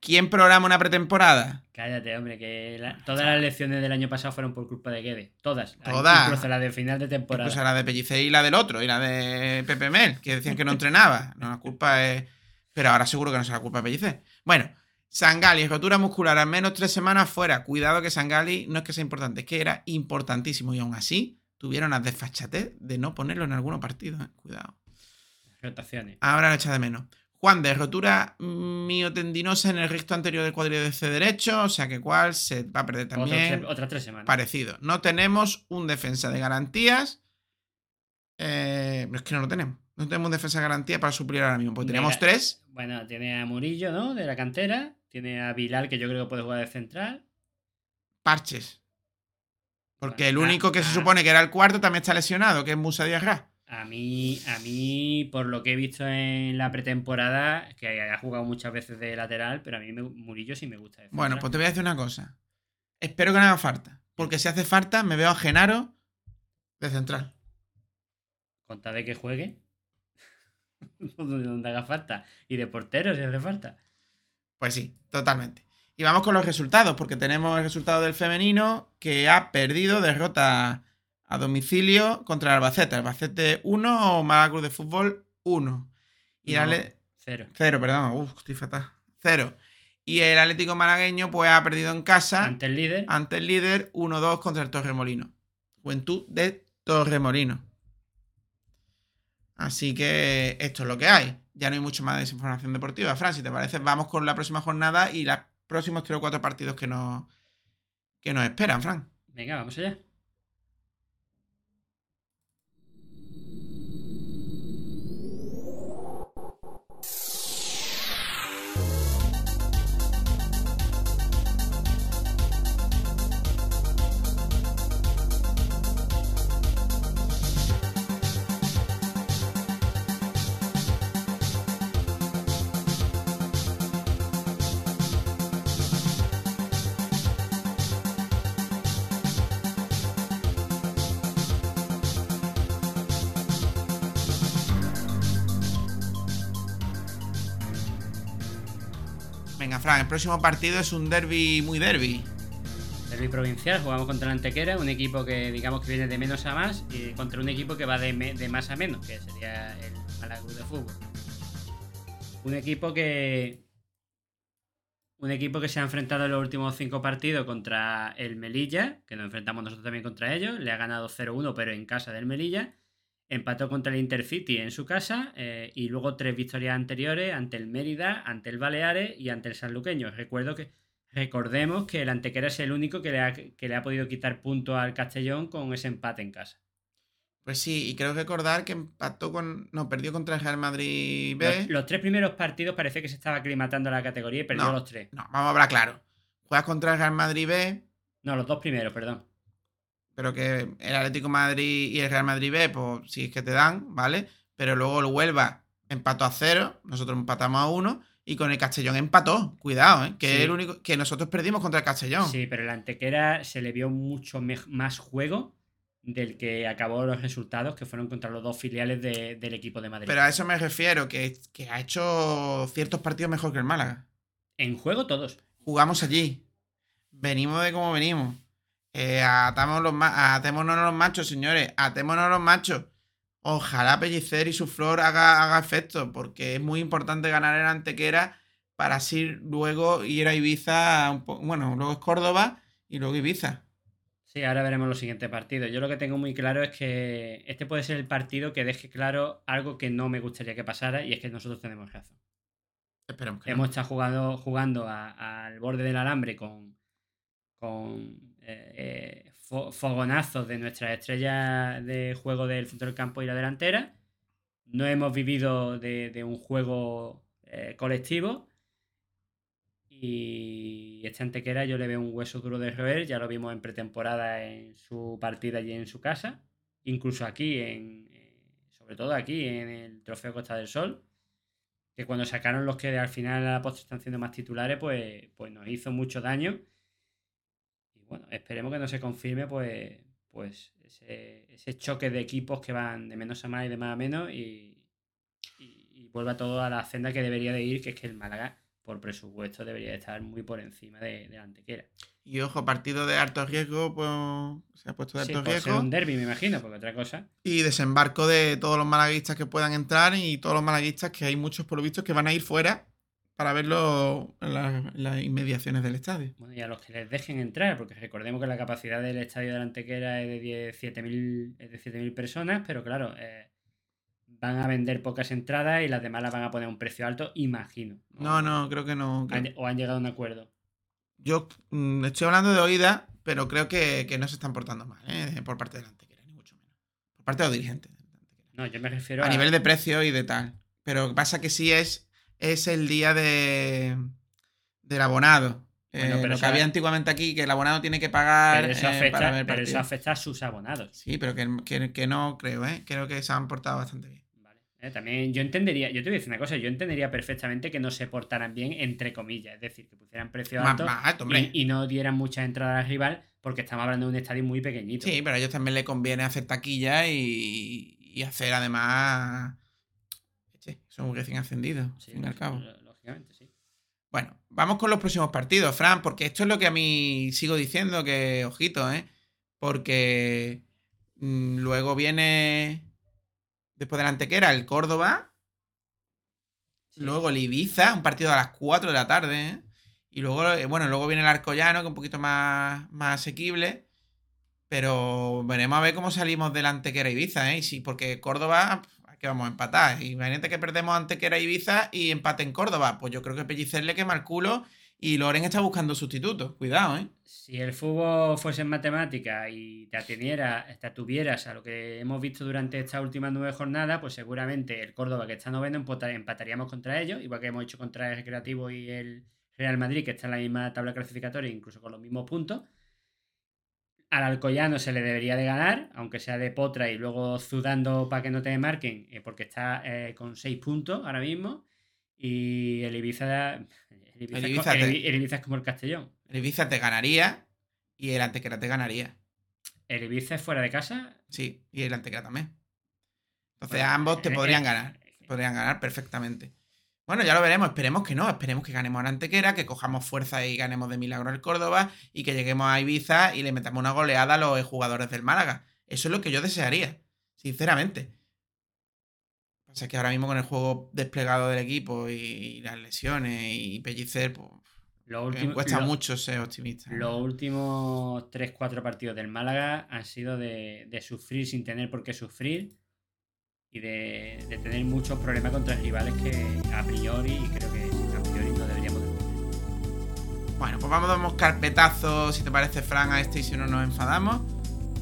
¿Quién programa una pretemporada? Cállate, hombre, que la- todas las lecciones del año pasado fueron por culpa de Guede. Todas. Todas. Incluso la de final de temporada. Pues la de Pellicer y la del otro, y la de Pepe Mel, que decían que no entrenaba. No, la culpa es. Pero ahora seguro que no es la culpa de Pellicer. Bueno, Sangali, rotura muscular, al menos tres semanas fuera. Cuidado que Sangali no es que sea importante, es que era importantísimo. Y aún así, tuvieron la desfachatez de no ponerlo en algunos partidos. eh. Cuidado. Rotaciones. Ahora lo echa de menos. Juan de rotura miotendinosa en el recto anterior del cuádriceps derecho, o sea que cuál se va a perder también. otras tres semanas. Parecido. No tenemos un defensa de garantías. Eh, es que no lo tenemos. No tenemos un defensa de garantía para suplir ahora mismo. Porque teníamos Mira. tres. Bueno, tiene a Murillo, ¿no? De la cantera. Tiene a Bilal, que yo creo que puede jugar de central. parches. Porque el Ah, único que se ah. supone que era el cuarto también está lesionado, que es Musa Diarra. A mí, a mí, por lo que he visto en la pretemporada, que ha jugado muchas veces de lateral, pero a mí me- Murillo sí me gusta. de Bueno, pues te voy a decir una cosa. Espero que no haga falta. Porque si hace falta, me veo a Genaro de central. Con tal de que juegue. *laughs* donde haga falta. Y de portero si hace falta. Pues sí, totalmente. Y vamos con los resultados, porque tenemos el resultado del femenino que ha perdido derrota a domicilio contra el Albacete. Albacete 1 o Málaga Club de Fútbol 1. Y el No, Cero. Cero, perdón. Uf, estoy fatal. Cero. Y el Atlético Malagueño pues ha perdido en casa Ante el líder. ante el líder 1-2 contra el Torremolino. Juventud de Torremolino. Así que esto es lo que hay. Ya no hay mucho más de desinformación deportiva. Fran, si te parece, vamos con la próxima jornada y los próximos tres o cuatro partidos que nos, que nos esperan, Fran. Venga, vamos allá. El próximo partido es un derby muy derby. Derby provincial, jugamos contra el Antequera, un equipo que digamos que viene de menos a más, y contra un equipo que va de, más a menos, que sería el Málaga de Fútbol. Un equipo que. Un equipo que se ha enfrentado en los últimos cinco partidos contra el Melilla, que nos enfrentamos nosotros también contra ellos. Le ha ganado 0-1, pero en casa del Melilla. Empató contra el Intercity en su casa. eh, y luego tres victorias anteriores ante el Mérida, ante el Baleares y ante el Sanluqueño. Recuerdo que. Recordemos que el Antequera es el único que le ha, que le ha podido quitar puntos al Castellón con ese empate en casa. Pues sí, y creo recordar que empató con. No, perdió contra el Real Madrid B. Los, los tres primeros partidos parecía que se estaba aclimatando a la categoría y perdió No. los tres. No, vamos a hablar claro. Juegas contra el Real Madrid B, No, los dos primeros, perdón. Pero que el Atlético de Madrid y el Real Madrid B, pues sí es que te dan, ¿vale? Pero luego el Huelva empató a cero, nosotros empatamos a uno, y con el Castellón empató. Cuidado, ¿eh? Que Sí. es el único. Que nosotros perdimos contra el Castellón. Sí, pero el Antequera se le vio mucho más juego del que acabó los resultados, que fueron contra los dos filiales de- del equipo de Madrid. Pero a eso me refiero, que, que ha hecho ciertos partidos mejor que el Málaga. En juego todos. Jugamos allí. Venimos de como venimos. Eh, atamos los atémonos los machos, señores. Atémonos los machos. Ojalá Pellicer y su flor haga, haga efecto, porque es muy importante ganar en Antequera para así luego ir a Ibiza. bueno, luego es Córdoba y luego Ibiza. Sí, ahora veremos los siguientes partidos. Yo lo que tengo muy claro es que este puede ser el partido que deje claro algo que no me gustaría que pasara y es que nosotros tenemos razón. Esperemos que no. Hemos estado jugando, jugando a- al borde del alambre con, con eh, fo- fogonazos de nuestras estrellas de juego del centro del campo y la delantera. No hemos vivido de, un juego eh, colectivo. Y este Antequera yo le veo un hueso duro de roer. Ya lo vimos en pretemporada en su partida y en su casa. Incluso aquí, en, eh, sobre todo aquí en el Trofeo Costa del Sol que cuando sacaron los que al final a la postre están siendo más titulares, pues, pues nos hizo mucho daño. Bueno, esperemos que no se confirme pues, pues ese, ese choque de equipos que van de menos a más y de más a menos y, y, y vuelva todo a la senda que debería de ir, que es que el Málaga, por presupuesto, debería de estar muy por encima de, de la Antequera. Y ojo, partido de alto riesgo, pues se ha puesto de Sí, alto por ser riesgo. un derby, me imagino, porque otra cosa. Y desembarco de todos los malaguistas que puedan entrar y todos los malaguistas que hay muchos por lo visto que van a ir fuera para verlo en, la- en las inmediaciones del estadio. Bueno, y a los que les dejen entrar, porque recordemos que la capacidad del estadio de la Antequera es de 7.000 es de 7.000 personas, pero claro, eh, van a vender pocas entradas y las demás las van a poner a un precio alto, imagino. No, no, creo que no. creo- Han- o han llegado a un acuerdo. Yo mm, estoy hablando de oída, pero creo que, que no se están portando mal ¿eh? por parte del Antequera, ni mucho menos. Por parte de los dirigentes. No, yo me refiero A nivel de precio y de tal. Pero lo que pasa que sí es, es el día de del abonado. Bueno, Eh, pero lo eso- que había antiguamente aquí, que el abonado tiene que pagar Pero eso, eh, afecta, para ver el pero eso partido. afecta a sus abonados. Sí, pero que, que- que no creo, ¿eh? Creo que se han portado bastante bien. Vale. Eh, también yo entendería, yo te voy a decir una cosa, yo entendería perfectamente que no se portaran bien, entre comillas, es decir, que pusieran precio Más, alto más alto, hombre. y, y no dieran muchas entradas al rival, porque estamos hablando de un estadio muy pequeñito. Sí, pero a ellos también les conviene hacer taquilla y, y hacer además. Son recién ascendidos, Sí, al fin y al cabo. Lógicamente, sí. Bueno, vamos con los próximos partidos, Fran, porque esto es lo que a mí sigo diciendo, que ojito, ¿eh? Porque mm, luego viene, después del Antequera, el Córdoba, Sí. luego el Ibiza, un partido a las 4 de la tarde, ¿eh? Y luego, eh, bueno, luego viene el Arcollano, que es un poquito más, más asequible. Pero veremos a ver cómo salimos del Antequera Ibiza, ¿eh? Y sí, porque Córdoba, que vamos a empatar. Imagínate que perdemos ante que era Ibiza y empate en Córdoba. Pues yo creo que Pellicer le quema el culo y Loren está buscando sustitutos. Cuidado, ¿eh? Si el fútbol fuese en matemática y te ateniera, te atuvieras a lo que hemos visto durante estas últimas nueve jornadas, pues seguramente el Córdoba, que está noveno, empataríamos contra ellos, igual que hemos hecho contra el Recreativo y el Real Madrid, que está en la misma tabla clasificatoria, incluso con los mismos puntos. Al Alcoyano se le debería de ganar, aunque sea de potra y luego sudando para que no te marquen, eh, porque está eh, con seis puntos ahora mismo. Y el Ibiza, el Ibiza, El es Ibiza co- el te- Ibi- el Ibiza es como el Castellón. El Ibiza te ganaría y el Antequera te ganaría. El Ibiza es fuera de casa. Sí, y el Antequera también. Entonces Bueno, ambos te eh, podrían ganar. Podrían ganar perfectamente. Bueno, ya lo veremos. Esperemos que no. Esperemos que ganemos al Antequera, que cojamos fuerza y ganemos de milagro el Córdoba y que lleguemos a Ibiza y le metamos una goleada a los jugadores del Málaga. Eso es lo que yo desearía, sinceramente. Pasa que ahora mismo con el juego desplegado del equipo y, y las lesiones y Pellicer, pues, Lo me último, cuesta lo- mucho ser optimista. Los últimos 3-4 partidos del Málaga han sido de, de sufrir sin tener por qué sufrir y de, de tener muchos problemas contra rivales que a priori, creo que a priori no deberíamos de tener. Bueno, pues vamos a dar carpetazo, si te parece, Fran, a este y si no nos enfadamos.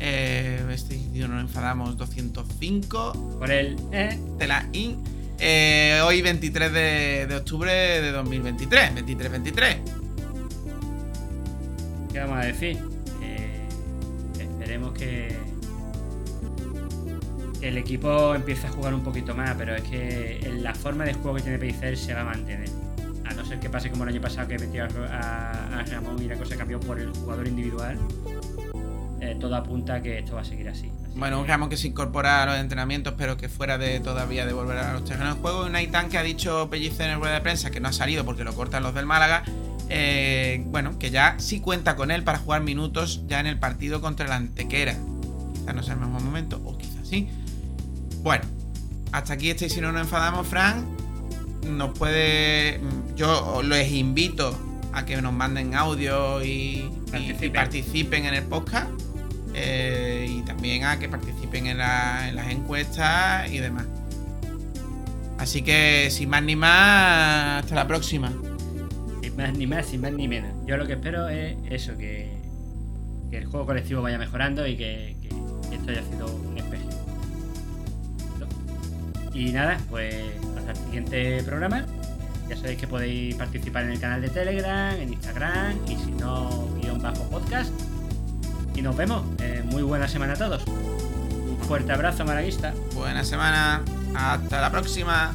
Eh, este y si no nos enfadamos 205. Por el... eh, Tela in. Eh, hoy 23 de, de octubre de 2023. 23-23. ¿Qué vamos a decir? Eh, esperemos que el equipo empiece a jugar un poquito más, pero es que la forma de juego que tiene Pellicer se va a mantener. A no ser que pase como el año pasado que metió a, Ramón y la cosa cambió por el jugador individual. eh, todo apunta a que esto va a seguir así. Así Bueno, un Ramón que se incorpora a los entrenamientos, pero que fuera de todavía de volver a los terrenos de juego. Y un Aitán que ha dicho Pellicer en rueda de prensa que no ha salido porque lo cortan los del Málaga. eh, bueno, que ya sí cuenta con él para jugar minutos ya en el partido contra el Antequera. Quizás no sea el mejor momento, o quizás sí. Bueno, hasta aquí este si no nos enfadamos, Fran. Nos puede. Yo les invito a que nos manden audio y, Participen. en el podcast. eh, y también a que participen en, la- en las encuestas y demás. Así que sin más ni más, hasta la próxima. Sin más ni más, sin más ni menos. Yo lo que espero es eso, que, que el juego colectivo vaya mejorando y que, que- que esto haya sido. Y nada, pues hasta el siguiente programa. Ya sabéis que podéis participar en el canal de Telegram, en Instagram y si no, guion bajo podcast. Y nos vemos. Eh, muy buena semana a todos. Un fuerte abrazo, malaguista. Buena semana. Hasta la próxima.